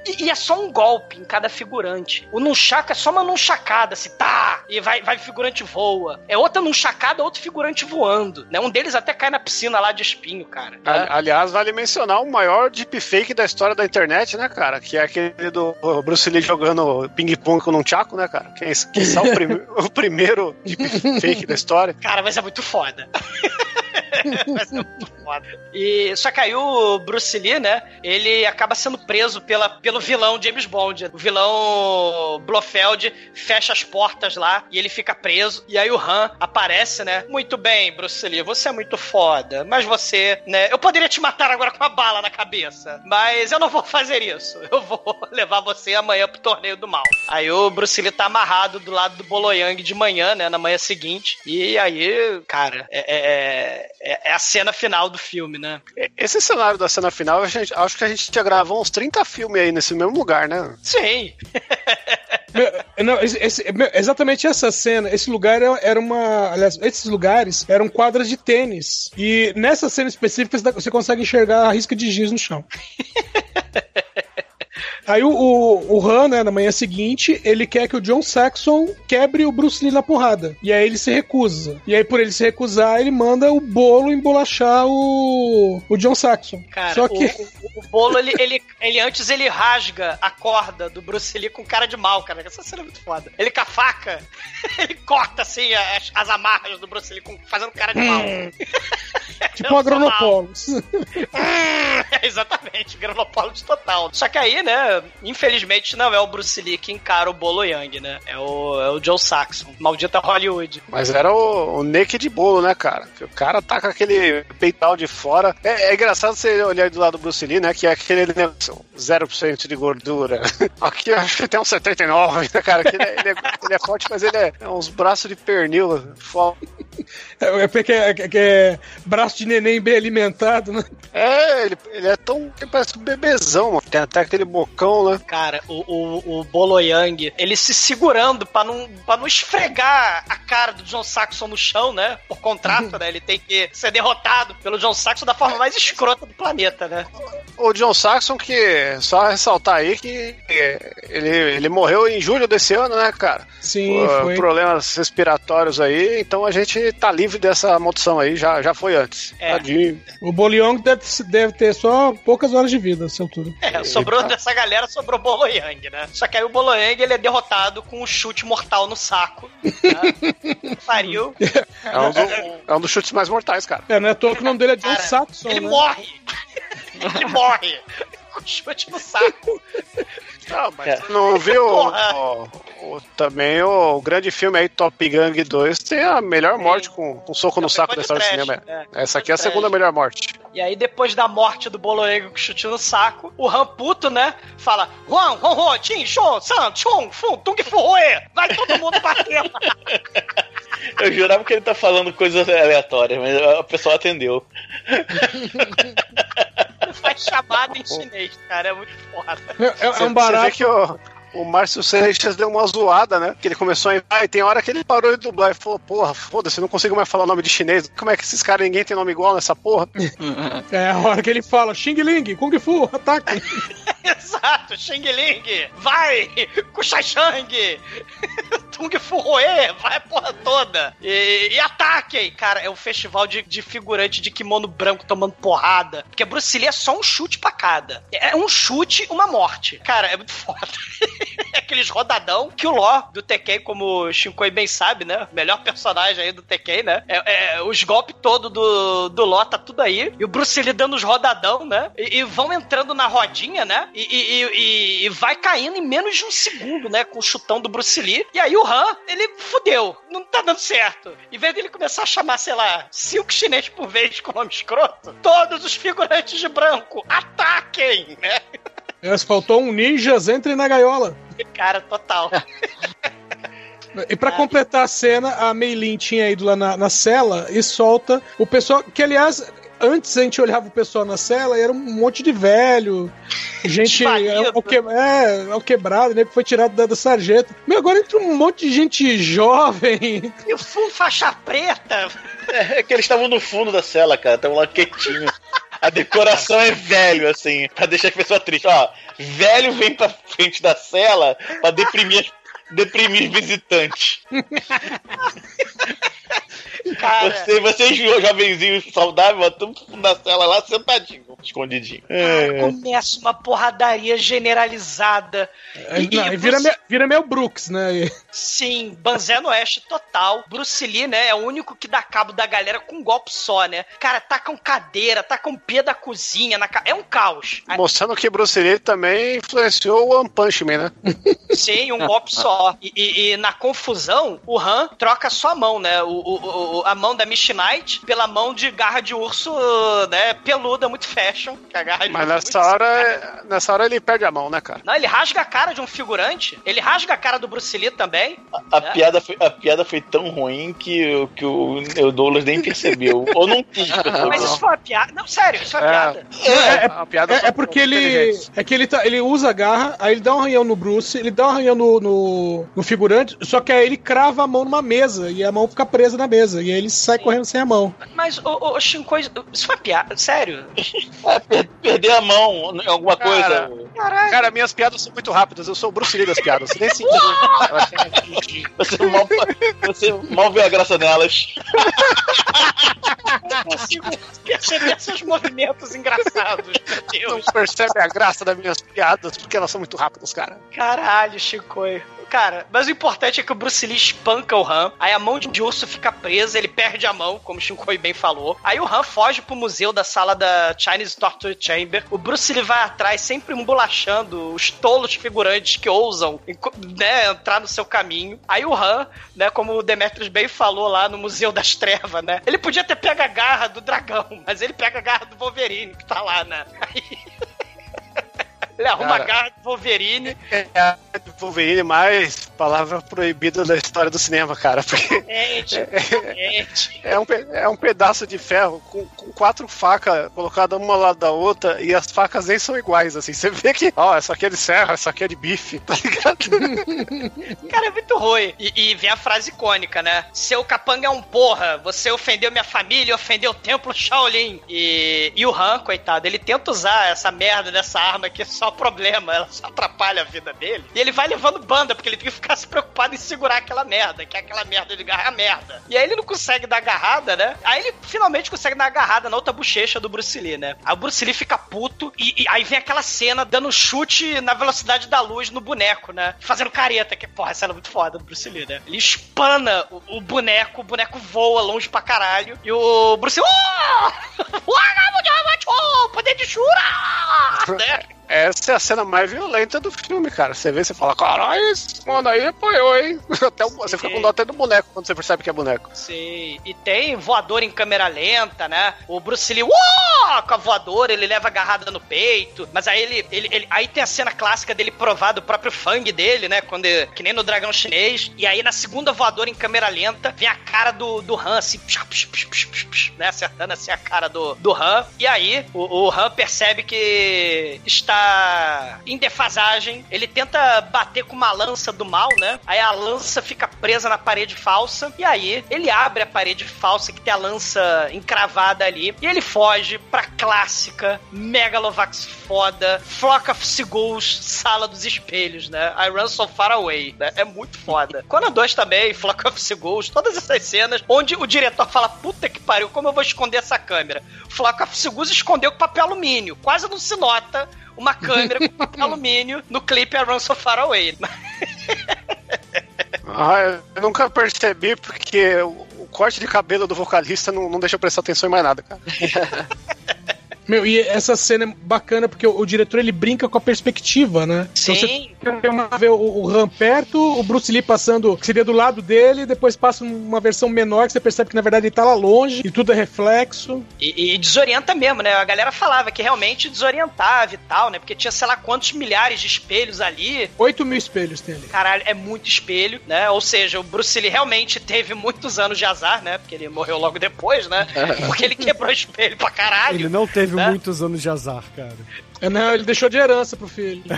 E, e é só um golpe em cada figurante. O nunchaku é só uma nunchacada, assim, tá, e vai, vai figurante voa. É outra nunchacada, outro figurante voando, né? Um deles até cai na piscina lá de espinho, cara. Ali- Aliás, vale mencionar o maior deepfake da história da internet, né, cara? Que é aquele do Bruce Lee jogando ping-pong com um tchaco, né, cara? Que é, que é o, prime- *laughs* o primeiro deepfake da história. Cara, mas é muito foda. *laughs* É. E só que aí o Bruce Lee, né? Ele acaba sendo preso pela, pelo vilão James Bond. O vilão Blofeld fecha as portas lá e ele fica preso. E aí o Han aparece, né? Muito bem, Bruce Lee, você é muito foda. Mas você, né? Eu poderia te matar agora com uma bala na cabeça. Mas eu não vou fazer isso. Eu vou *laughs* levar você amanhã pro torneio do mal. Aí o Bruce Lee tá amarrado do lado do Boloyang de manhã, né? Na manhã seguinte. E aí, cara, é, é- é- é a cena final do filme, né? Esse cenário da cena final, a gente- acho que a gente já gravou uns 30 filmes aí nesse mesmo lugar, né? Sim. Meu, Não, esse- exatamente essa cena, esse lugar era- era uma. Aliás, esses lugares eram quadras de tênis. E nessa cena específica você- você consegue enxergar a risca de giz no chão. *laughs* Aí o, o, o Han, né, na manhã seguinte, ele quer que o John Saxon quebre o Bruce Lee na porrada. E aí ele se recusa. E aí, por ele se recusar, ele manda o bolo embolachar o, o John Saxon. Cara, Só o- que. o, o bolo, ele, ele, ele antes ele rasga a corda do Bruce Lee com cara de mal, cara. Essa cena é muito foda. Ele com a faca, *laughs* ele corta assim as, as amarras do Bruce Lee com, fazendo cara de mal. *laughs* Tipo um agronopolos. É, exatamente, Granopólogos total. Só que aí, né, infelizmente não é o Bruce Lee que encara o Bolo Yang, né? É o, é o Joe Saxon, maldita Hollywood. Mas era o, o naked bolo, né, cara? Que o cara tá com aquele peital de fora. É, é engraçado você olhar do lado do Bruce Lee, né? Que é aquele negócio, 0% de gordura. *laughs* Aqui eu acho que tem uns 79, né, cara? Que ele, é, ele é- ele é forte, mas ele é, é uns braços de pernil. Foda. É, é porque é, é- é braço de neném bem alimentado, né? É, ele, ele é tão. Ele parece um bebezão, mano. Tem até aquele bocão, né? Cara, o, o, o Bolo Yang, ele se segurando pra não, pra não esfregar a cara do John Saxon no chão, né? Por contrato, né? Ele tem que ser derrotado pelo John Saxon da forma mais escrota do planeta, né? O John Saxon, que só ressaltar aí que é, ele, ele morreu em julho desse ano, né, cara? Sim, Por foi. Problemas respiratórios aí, então a gente tá livre dessa maldição aí, já, já foi antes. É. Tadinho. O Boliong deve, deve ter só poucas horas de vida nessa altura. É, sobrou dessa galera, sobrou o Bolo Yang, né? Só que aí o Bolo Yang, ele é derrotado com um chute mortal no saco. Né? *laughs* Pariu. É um, do- é um dos chutes mais mortais, cara. É, não é à toa que o nome dele é John Cara, Saxon. Ele né? morre. *laughs* ele morre. Com *laughs* chute no saco. Não, mas não viu o- o- também o grande filme aí, Top Gang 2, tem a melhor morte com, com soco no saco da de história do cinema. é. Essa aqui é a segunda melhor morte. E aí, depois da morte do Boloego com chute no saco, o Ramputo, né, fala: Juan, Juan, Juan, Tim, Shon, San, Chong, Fun, Tung Fu, vai todo mundo bater. *laughs* Eu jurava que ele tá falando coisas aleatórias, mas a pessoa atendeu. *laughs* Faz chamada em chinês, cara, é muito foda. É, é um barato. Você vê que o, o Márcio Seixas deu uma zoada, né? Que ele começou a entrar e tem hora que ele parou de dublar e falou: Porra, foda-se, eu não consigo mais falar o nome de chinês. Como é que esses caras, ninguém tem nome igual nessa porra? *laughs* É a hora que ele fala Xing Ling, Kung Fu, ataque. *laughs* Exato, Xing Ling, vai, Kushai Shang, Tung Fu Roe, vai a porra toda. E, e ataquem. Cara, é um festival de, de figurante de kimono branco tomando porrada. Porque Bruce Lee é só um chute pra cada. É um chute, uma morte. Cara, é muito foda. *laughs* *laughs* Aqueles rodadão que o Ló do Tekken, como o Shinkoi bem sabe, né? Melhor personagem aí do Tekken, né? É, é, os golpes todos do, do Ló tá tudo aí. E o Bruce Lee dando os rodadão, né? E, e vão entrando na rodinha, né? E, e- e- e vai caindo em menos de um segundo, né? Com o chutão do Bruce Lee. E aí o Han, ele fudeu. Não tá dando certo. Em vez dele começar a chamar, sei lá, cinco chineses por vez com nome escroto, todos os figurantes de branco, ataquem, né? *laughs* Mas faltou um ninjas, entre na gaiola. Cara, total. E pra completar a cena, a Meilin tinha ido lá na, na cela e solta o pessoal. Que aliás, antes a gente olhava o pessoal na cela e era um monte de velho, *laughs* gente ao, que, é, ao quebrado, né? Que foi tirado da, da sarjeta. Meu, agora entra um monte de gente jovem. E o full faixa preta. É que eles estavam no fundo da cela, cara. Estavam lá quietinhos. *laughs* A decoração é velho, assim, pra deixar a pessoa triste. Ó, velho vem pra frente da cela pra deprimir, deprimir visitantes. *laughs* Cara, Você, vocês, jovenzinhos saudáveis, estão no fundo da cela lá, sentadinho, escondidinho. cara, começa uma porradaria generalizada. Aí, não, aí vira, Bruce- me- vira Mel Brooks, né? Sim, Banzé no Oeste total. Bruce Lee, né, é o único que dá cabo da galera com um golpe só, né? Cara, tacam cadeira, tacam pia da cozinha, na ca... é um caos. Mostrando que Bruce Lee também influenciou o One Punch Man, né? *laughs* Sim, um golpe só. E, e- e na confusão, o Han troca a sua mão, né? O, o- o- a mão da Mish Knight pela mão de garra de urso, né? Peluda, muito fashion. Que a garra de Mas urso é nessa hora, nessa hora ele perde a mão, né, cara? Não, ele rasga a cara de um figurante. Ele rasga a cara do Bruce Lee também. A, né? piada foi, a piada foi tão ruim que, o- que o, o Douglas nem percebeu. *laughs* Ou não quis. Mas isso foi uma piada. Não, sério, isso foi uma É. piada. É, a piada É, é porque ele. É que ele, tá, ele usa a garra, aí ele dá um arranhão no Bruce, ele dá um arranhão no, no, no figurante, só que aí ele crava a mão numa mesa e a mão fica presa na mesa. E aí ele sai correndo sem a mão. Mas, ô, ô Shinkoi, isso foi piada. Sério. *laughs* É, per- perder a mão em alguma Cara, coisa. Caralho. Cara, minhas piadas são muito rápidas. Eu sou o Bruce Lee das piadas. Você nem. Eu achei- *laughs* Você mal, você mal vê a graça nelas. não consigo perceber seus movimentos engraçados. Meu Não Deus. percebe a graça das minhas piadas, porque elas são muito rápidas, cara. Caralho, Shinkoi. Cara, mas o importante é que o Bruce Lee espanca o Han, aí a mão de urso fica presa, ele perde a mão, como o Shinkoi bem falou. Aí o Han foge pro museu da sala da Chinese Torture Chamber. O Bruce Lee vai atrás, sempre embolachando os tolos figurantes que ousam né, entrar no seu caminho. Aí o Han, né, como o Demetrius bem falou lá no Museu das Trevas, né? Ele podia ter pego a garra do dragão, mas ele pega a garra do Wolverine, que tá lá, né? Aí... *laughs* Ele arruma Cara. a garra do Wolverine É a do Wolverine mais palavra proibida da história do cinema, cara. Porque Gente, *laughs* gente. é um, é um pedaço de ferro com, com quatro facas colocadas uma ao lado da outra e as facas nem são iguais, assim. Você vê que, ó, essa aqui é de serra, essa aqui é de bife, tá ligado? *laughs* Cara, é muito ruim. E, e vem a frase icônica, né? Seu capanga é um porra. Você ofendeu minha família, ofendeu o templo Shaolin. E, e o Han, coitado, ele tenta usar essa merda dessa arma que é só problema, ela só atrapalha a vida dele. E ele vai levando banda, porque ele tem que ficar *laughs* se preocupado em segurar aquela merda, que é aquela merda de garra merda. E aí ele não consegue dar agarrada, né? Aí ele finalmente consegue dar agarrada na outra bochecha do Bruce Lee, né? Aí o Bruce Lee fica puto e, e aí vem aquela cena dando chute na velocidade da luz no boneco, né? Fazendo careta, que, porra, essa cena é muito foda do Bruce Lee, né? Ele espana o, o boneco, o boneco voa longe pra caralho e o Bruce Lee. "Oh! *laughs* Poder de Shura! né? *laughs* Essa é a cena mais violenta do filme, cara. Você vê, você fala, caralho, esse mano aí apoiou, hein? *laughs* Até o- você fica com dó até do boneco quando você percebe que é boneco. Sim, e tem voador em câmera lenta, né? O Bruce Lee, uó, com a voadora, ele leva agarrada no peito. Mas aí ele, ele, ele- Aí tem a cena clássica dele provar do próprio fang dele, né? Quando, que nem no dragão chinês. E aí na segunda voadora em câmera lenta, vem a cara do, do Han, assim, psh, psh, psh, né? Acertando assim a cara do, do Han. E aí o, o Han percebe que está em defasagem. Ele tenta bater com uma lança do mal, né? Aí a lança fica presa na parede falsa. E aí ele abre a parede falsa que tem a lança encravada ali. E ele foge pra clássica Megalovax foda Flock of Seagulls, Sala dos Espelhos, né? I Run So Far Away, né? É muito foda. *laughs* Conan 2 também, Flock of Seagulls, todas essas cenas onde o diretor fala, puta que pariu, como eu vou esconder essa câmera? Flock of Seagulls escondeu com papel alumínio. Quase não se nota uma câmera com papel *laughs* alumínio no clipe I Run So Far Away. Ah, eu nunca percebi porque o, o corte de cabelo do vocalista não, não deixa eu prestar atenção em mais nada, cara. *laughs* Meu, e essa cena é bacana porque o, o diretor ele brinca com a perspectiva, né? Então você Sim. tem uma vê o, o Han perto, o Bruce Lee passando, que seria do lado dele, depois passa uma versão menor que você percebe que na verdade ele tá lá longe e tudo é reflexo. E, e desorienta mesmo, né? A galera falava que realmente desorientava e tal, né? Porque tinha sei lá quantos milhares de espelhos ali. 8 mil espelhos tem ali. Caralho, é muito espelho, né? Ou seja, o Bruce Lee realmente teve muitos anos de azar, né? Porque ele morreu logo depois, né? Porque ele quebrou espelho pra caralho. Ele não teve né? muitos anos de azar, cara. É, não, ele deixou de herança pro filho. *laughs*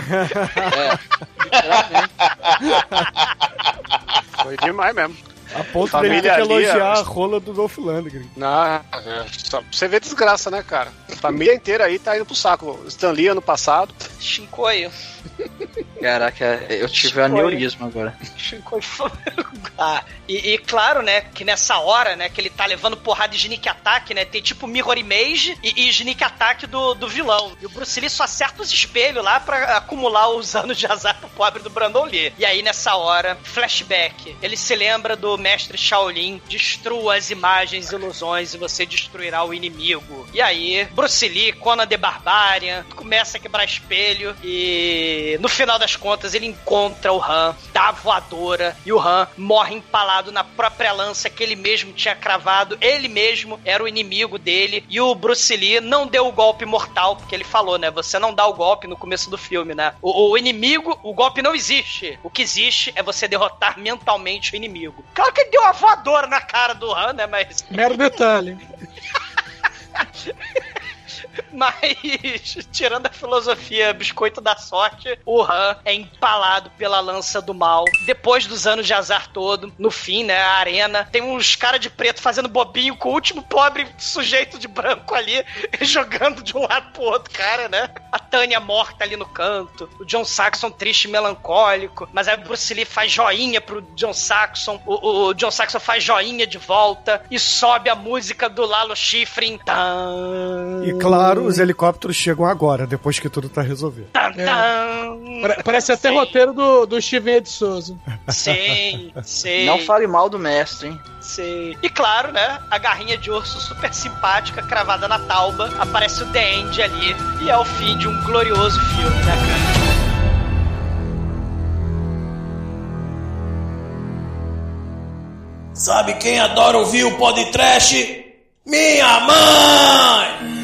Foi demais mesmo. A ponto Família dele ter que ali, elogiar a rola do Dolph Lundgren. É, pra você ver desgraça, né, cara? A família inteira aí tá indo pro saco. Stan Lee ano passado. Shinkoio. Caraca, eu tive Foi. aneurisma agora. Foi- *laughs* ah, e, e claro, né, que nessa hora, né, que ele tá levando porrada de sneak attack, né, tem tipo Mirror Image e, e sneak attack do, do vilão. E o Bruce Lee só acerta os espelhos lá pra acumular os anos de azar pro pobre do Brandon Lee. E aí, nessa hora, flashback. Ele se lembra do mestre Shaolin, destrua as imagens e ilusões e você destruirá o inimigo. E aí, Bruce Lee, Conan the Barbarian, começa a quebrar espelho e no final das contas ele encontra o Han, dá a voadora e o Han morre empalado na própria lança que ele mesmo tinha cravado. Ele mesmo era o inimigo dele e o Bruce Lee não deu o golpe mortal, porque ele falou, né? Você não dá o golpe no começo do filme, né? O, o inimigo, o golpe não existe. O que existe é você derrotar mentalmente o inimigo. Claro que ele deu uma voadora na cara do Han, né? Mas Mero detalhe. *laughs* *laughs* Mas, tirando a filosofia biscoito da sorte, o Han é empalado pela lança do mal. Depois dos anos de azar todo, no fim, né, a arena, tem uns caras de preto fazendo bobinho com o último pobre sujeito de branco ali, *laughs* jogando de um lado pro outro cara, né? A Tânia morta ali no canto, o John Saxon triste e melancólico, mas aí o Bruce Lee faz joinha pro John Saxon, o, o John Saxon faz joinha de volta e sobe a música do Lalo Schifrin. Tan, E claro, os helicópteros chegam agora, depois que tudo tá resolvido. tan, É. Pare- Parece até Sim. roteiro do, do Steven Ed Souza. Sim, *laughs* sim. Não fale mal do mestre, hein? Sim. E claro, né? A garrinha de urso super simpática, cravada na tauba. Aparece o The End ali. E é o fim de um glorioso filme, né, cara? Sabe quem adora ouvir o podcast? Minha mãe!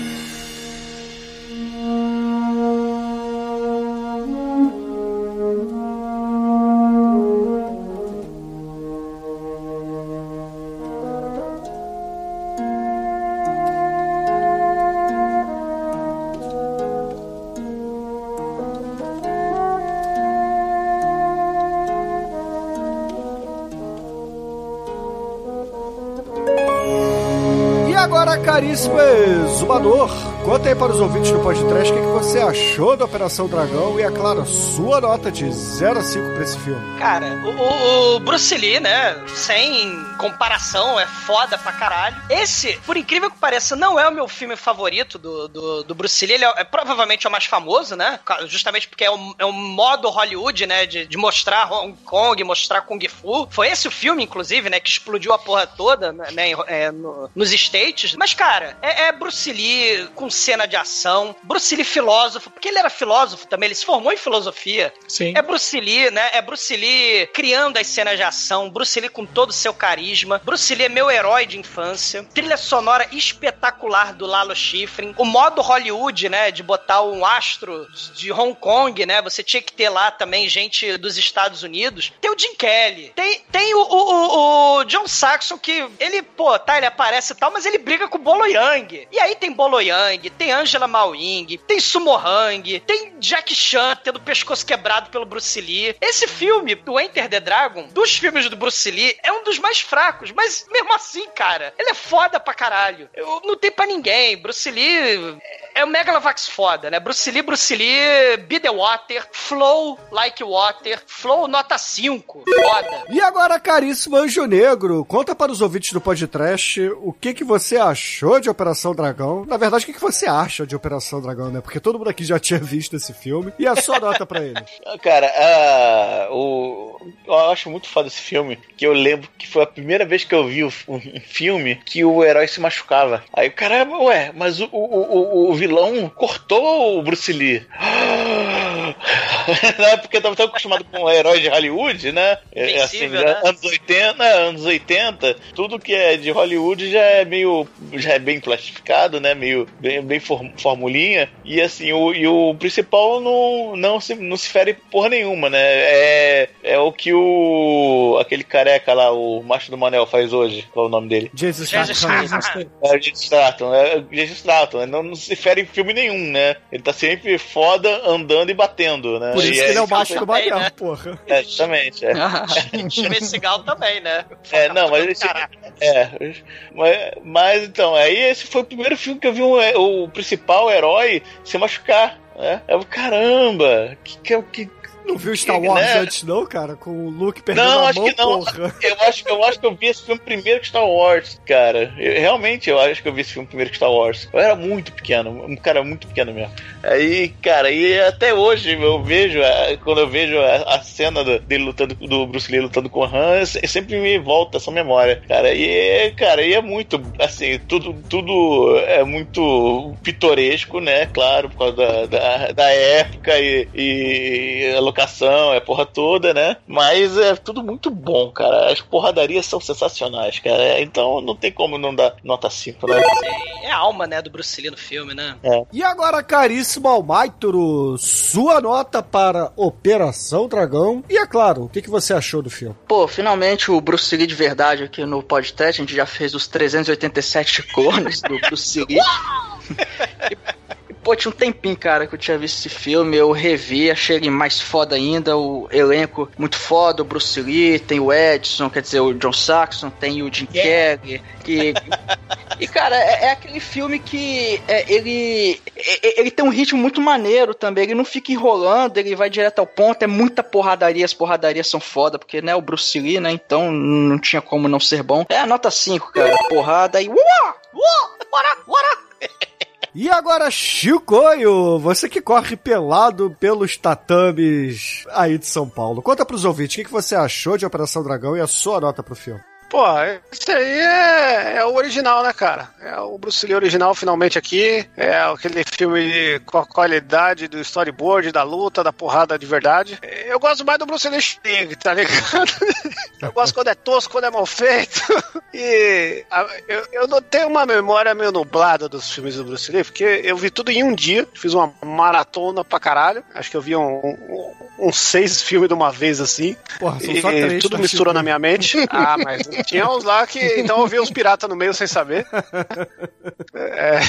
Exumador, conta aí para os ouvintes do podcast o que, que você achou da Operação Dragão e, é claro, sua nota de 0 a 5 para esse filme. Cara, o, o- Bruce Lee, né? Sem comparação, é foda pra caralho. Esse, por incrível que pareça, não é o meu filme favorito do, do, do Bruce Lee. Ele é, é provavelmente o mais famoso, né? Justamente porque é um, é um modo Hollywood, né? De, de mostrar Hong Kong, mostrar Kung Fu. Foi esse o filme, inclusive, né? Que explodiu a porra toda, né? em- é, no- nos States. Mas, cara, é, é Bruce Lee com cena de ação. Bruce Lee filósofo, porque ele era filósofo também, ele se formou em filosofia. Sim. É Bruce Lee, né? É Bruce Lee criando as cenas de ação, Bruce Lee com todo o seu carisma. Bruce Lee é meu herói de infância. Trilha sonora espetacular do Lalo Schifrin. O modo Hollywood, né? De botar um astro de Hong Kong, né? Você tinha que ter lá também gente dos Estados Unidos. Tem o Jim Kelly. Tem, tem o, o, o- o John Saxon, que ele, pô, tá, ele aparece e tal, mas ele briga com o Bolo Yang. E aí tem Bolo Yang, tem Angela Mawing, tem Sumo Hang, tem Jack Chan tendo o pescoço quebrado pelo Bruce Lee. Esse filme, do Enter the Dragon, dos filmes do Bruce Lee, é um dos mais fracos, mas mesmo assim, cara, ele é foda pra caralho. Eu, não tem pra ninguém. Bruce Lee é o Megalovax foda, né? Bruce Lee, Bruce Lee, Be the Water, Flow Like Water, Flow nota 5. Foda. E agora, caríssimo Anjo Negro, conta para os ouvintes do podcast o que, que você achou de Operação Dragão. Na verdade, o que, que você você acha de Operação Dragão, né? Porque todo mundo aqui já tinha visto esse filme. E a sua nota pra ele? *laughs* Cara, ah, o, eu acho muito foda esse filme, que eu lembro que foi a primeira vez que eu vi um, filme que o herói se machucava. Aí o cara, ué, mas o, o, o, o vilão cortou o Bruce Lee. *gasps* *laughs* Não, porque eu tava tão acostumado com o herói de Hollywood, né? É, assim, Invencível, já né? anos 80, anos 80, tudo que é de Hollywood já é meio. já é bem plastificado, né? Meio bem, bem for- formulinha. E assim, o, e o principal não, não, se, não se fere porra nenhuma, né? É, é o que o. aquele careca lá, o macho do Manel faz hoje. Qual é o nome dele? Jesus Jesus. Statham. É o Jason Statham, é o Jason Statham, né? não, não se fere em filme nenhum, né? Ele tá sempre foda, andando e batendo, né? Por isso que ele é o macho do também, Manel, né? porra. É, justamente, é. *laughs* Seagal também, né? É, não, mas esse, é, mas, mas então, aí esse foi o primeiro filme que eu vi um, é, o principal herói se machucar, né? Eu, caramba, que que que Não viu *laughs* Star Que, Wars né? antes, não, cara? Com o Luke perdendo Não, a acho mão, que não. porra. *laughs* Eu acho, eu acho que eu vi esse filme primeiro que Star Wars, cara. Eu- realmente, eu acho que eu vi esse filme primeiro que Star Wars. Eu era muito pequeno, um cara muito pequeno mesmo. Aí, cara, e até hoje eu vejo, eh, quando eu vejo a, a cena do, dele lutando, do Bruce Lee lutando com o Han, sempre me volta essa memória, cara. E, cara, e é muito, assim, tudo, tudo é muito pitoresco, né? Claro, por causa da, da, da época e, e a locação, é a porra toda, né? Mas é tudo muito bom, cara. As porradarias são sensacionais, cara. Então não tem como não dar nota 5, né? É a alma, né, do Bruce Lee no filme, né? E agora, caríssimo Almaituro, sua nota para Operação Dragão. E é claro, o que, que você achou do filme? Pô, finalmente o Bruce Lee de verdade aqui no podcast. A gente já fez os 387 clones do Bruce Lee. *laughs* Pô, tinha um tempinho, cara, que eu tinha visto esse filme. Eu revi, achei ele mais foda ainda. O elenco muito foda. O Bruce Lee, tem o Edson, quer dizer, o John Saxon, tem o Jim Carrey. Que, *laughs* e, cara, é, é aquele filme que é, ele, é- ele tem um ritmo muito maneiro também. Ele não fica enrolando, ele vai direto ao ponto. É muita porradaria, as porradarias são foda, porque, né, o Bruce Lee, né, então não tinha como não ser bom. É, nota 5, cara. Porrada e. Uá! *laughs* E agora, Chicoio, você que corre pelado pelos tatames aí de São Paulo. Conta pros ouvintes, o que, que você achou de Operação Dragão e a sua nota pro filme? Pô, esse aí é, é o original, né, cara? É o Bruce Lee original finalmente aqui. É aquele filme com a qualidade do storyboard, da luta, da porrada de verdade. Eu gosto mais do Bruce Lee tá ligado? *laughs* Eu gosto quando é tosco, quando é mal feito. E a- eu, eu não tenho uma memória meio nublada dos filmes do Bruce Lee, porque eu vi tudo em um dia. Fiz uma maratona pra caralho. Acho que eu vi um, um- uns seis filmes de uma vez assim. Porra, são E só três. tudo misturou na minha mente. *laughs* Ah, mas tinha uns lá que. Então eu vi os piratas no meio sem saber. É,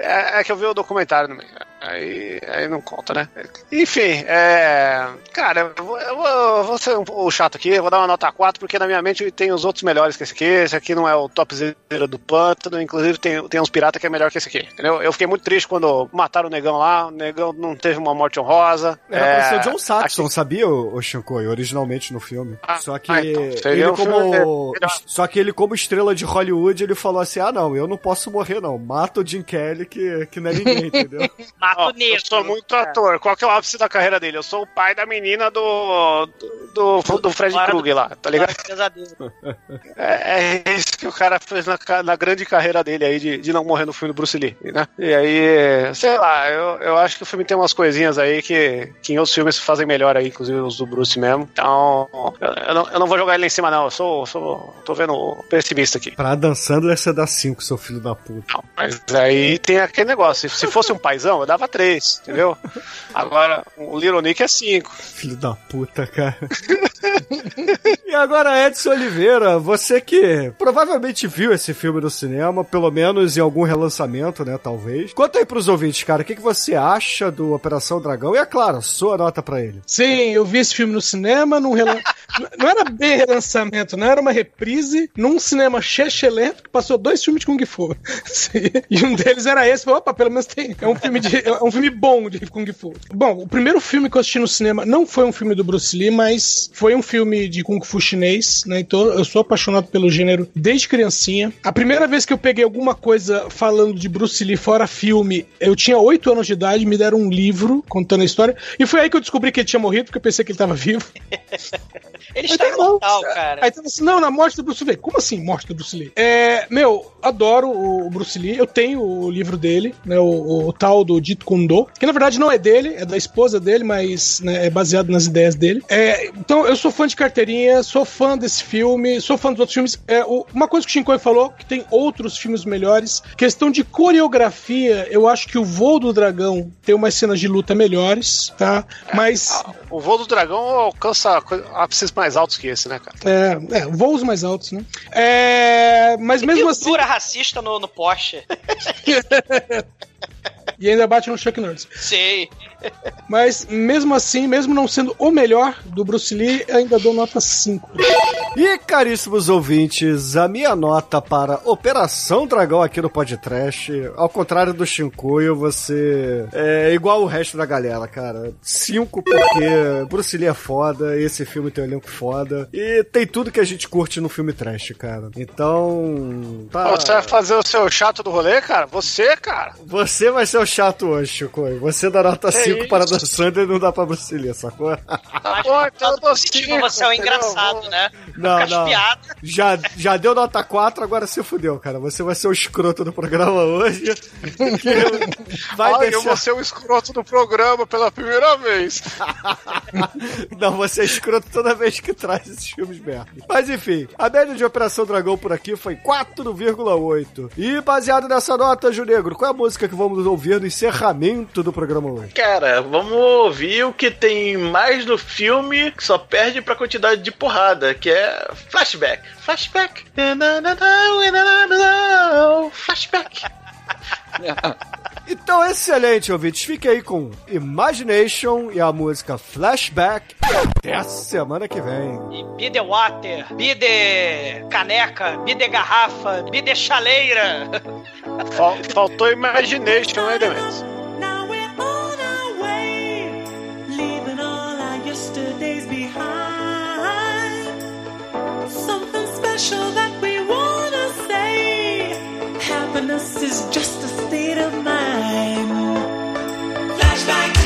é, é que eu vi o documentário no meio. Aí, aí não conta, né? Enfim, é. Cara, eu vou, eu vou- ser um pouco chato aqui, vou dar uma nota 4, porque na minha mente tem os outros melhores que esse aqui. Esse aqui não é o topzera do pântano, inclusive tem, tem uns piratas que é melhor que esse aqui. Entendeu? Eu fiquei muito triste quando mataram o negão lá, o negão não teve uma morte honrosa. Era É, pra ser o John Saxon, aqui- sabia, o, o Shinkoi, originalmente no filme. Ah, só que ah, então, ele um como. Só que ele, como estrela de Hollywood, ele falou assim: ah, não, eu não posso morrer, não. Mata o Jim Kelly, que, que não é ninguém, *laughs* entendeu? Mato negro. Eu sou muito ator. Qual que é o ápice da carreira dele? Eu sou o pai da menina do. do, do, do Fred Krueger lá, tá ligado? *laughs* É, é isso que o cara fez na, na grande carreira dele aí, de, de não morrer no filme do Bruce Lee, né? E aí, sei lá, eu, eu acho que o filme tem umas coisinhas aí que, que em outros filmes fazem melhor aí, inclusive os do Bruce mesmo. Então, eu, eu não, eu não vou jogar ele lá em cima, não. Eu sou. sou tô vendo o pessimista aqui. pra dançando deve ser dar 5, seu filho da puta. Não, mas aí tem aquele negócio. Se, se fosse um paizão, eu dava três, entendeu? Agora, o Little Nick é cinco. Filho da puta, cara. *laughs* e agora, Edson Oliveira, você que provavelmente viu esse filme no cinema, pelo menos em algum relançamento, né, talvez. Conta aí pros ouvintes, cara, o que, que você acha do Operação Dragão? E é claro, sua nota pra ele. Sim, eu vi esse filme no cinema, num relan... *laughs* não era bem relançamento, não era uma reprise, num cinema chechelento que passou dois filmes de Kung Fu. *laughs* Sim, E um deles era esse, opa, pelo menos tem, é um filme de, é um filme bom de Kung Fu. Bom, o primeiro filme que eu assisti no cinema não foi um filme do Bruce Lee, mas foi um filme de Kung Fu chinês, né? Então eu sou apaixonado pelo gênero desde criancinha. A primeira vez que eu peguei alguma coisa falando de Bruce Lee fora filme, eu tinha 8 anos de idade, me deram um livro contando a história. E foi aí que eu descobri que ele tinha morrido, porque eu pensei que ele tava vivo. *laughs* Ele está imortal, cara. Aí tava assim, não, na morte do Bruce Lee. Como assim, morte do Bruce Lee? É, meu, adoro o Bruce Lee. Eu tenho o livro dele, né? O, o tal do Dito Kundo, que na verdade não é dele, é da esposa dele, mas né, é baseado nas ideias dele. É, então eu sou fã de carteirinha, sou fã desse filme, sou fã dos outros filmes. É, o- uma coisa que o Shinkoi falou, que tem outros filmes melhores. Questão de coreografia, eu acho que o Voo do Dragão tem umas cenas de luta melhores, tá? Mas. O voo do dragão alcança ápices mais altos que esse, né, cara? É, é, voos mais altos, né? É, mas mesmo assim. Racista no, no Porsche. *laughs* E ainda bate no Chuck Norris. Sei. Mas mesmo assim, mesmo não sendo o melhor do Bruce Lee, eu ainda dou nota 5. E caríssimos ouvintes, a minha nota para Operação Dragão aqui no Podcast, ao contrário do Shinkuyo, você é igual o resto da galera, cara. Cinco porque Bruce Lee é foda, esse filme tem um elenco foda e tem tudo que a gente curte no filme trash, cara. Então, tá. Você vai fazer o seu chato do rolê, cara? Você, cara? Você vai ser o chato hoje, Chico. Você dá nota Que 5 isso? para Dan Sandler e não dá pra Bruce Lee, sacou? Tá bom, então eu dou Positivo, você é um entendeu? engraçado, né? Não, as não. piadas. Já, já deu nota 4, agora se fudeu, cara. Você vai ser o escroto do programa hoje. *laughs* vai Ai, eu deixar... vou ser o escroto do programa pela primeira vez. *laughs* Não, você é escroto toda vez que traz esses filmes merda. Mas enfim, a média de Operação Dragão por aqui foi 4,8. E baseado nessa nota, Ju Negro, qual é a música que vamos ouvir no encerramento do programa hoje? Cara, vamos ouvir o que tem mais no filme que só perde pra quantidade de porrada, que é flashback. Flashback. Flashback. *laughs* Então, excelente, ouvintes. Fique aí com Imagination e a música Flashback. Até a semana que vem. E bide water, bide caneca, bide garrafa, bide chaleira. Fal- faltou imagination, né, Demetrius? Special that we wanna say. Happiness is just a state of mind. Flashback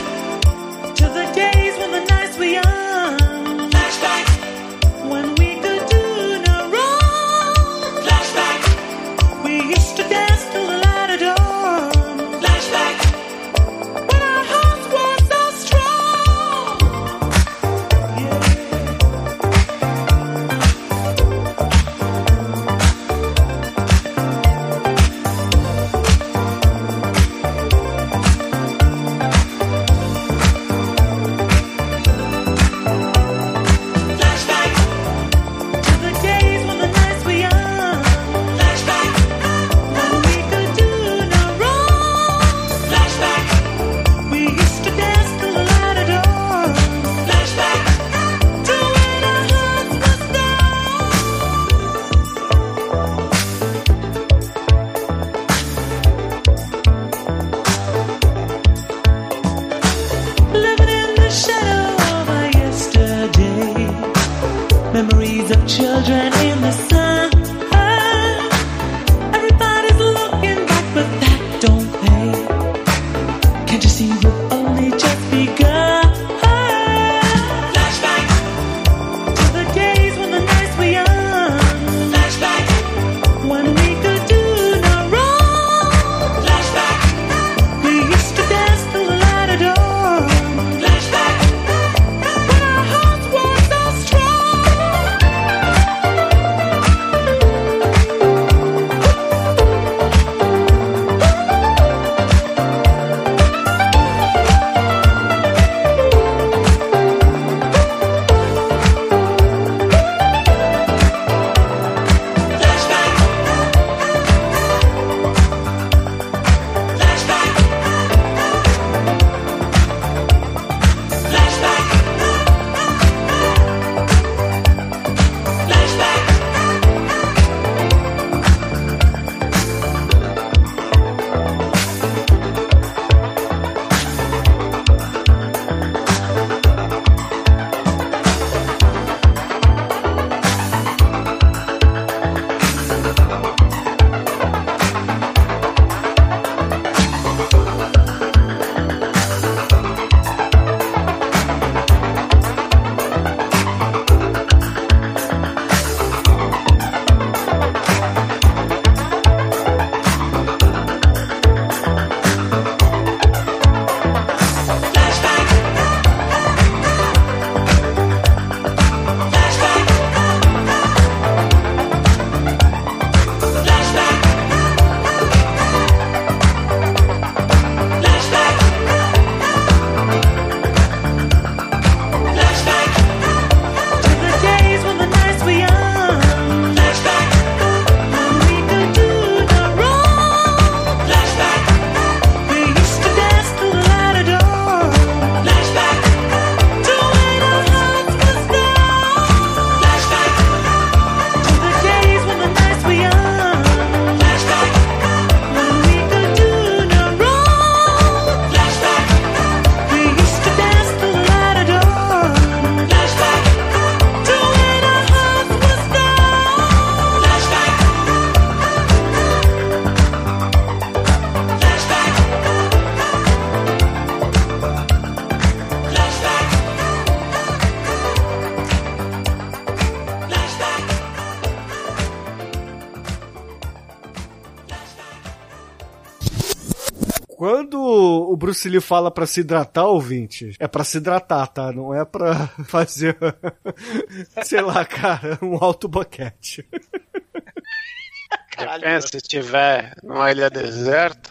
Bruce Lee fala pra se hidratar, ouvinte, é pra se hidratar, tá? Não é pra *laughs* fazer, sei lá, cara, um alto boquete. Pensa se tiver numa ilha deserta.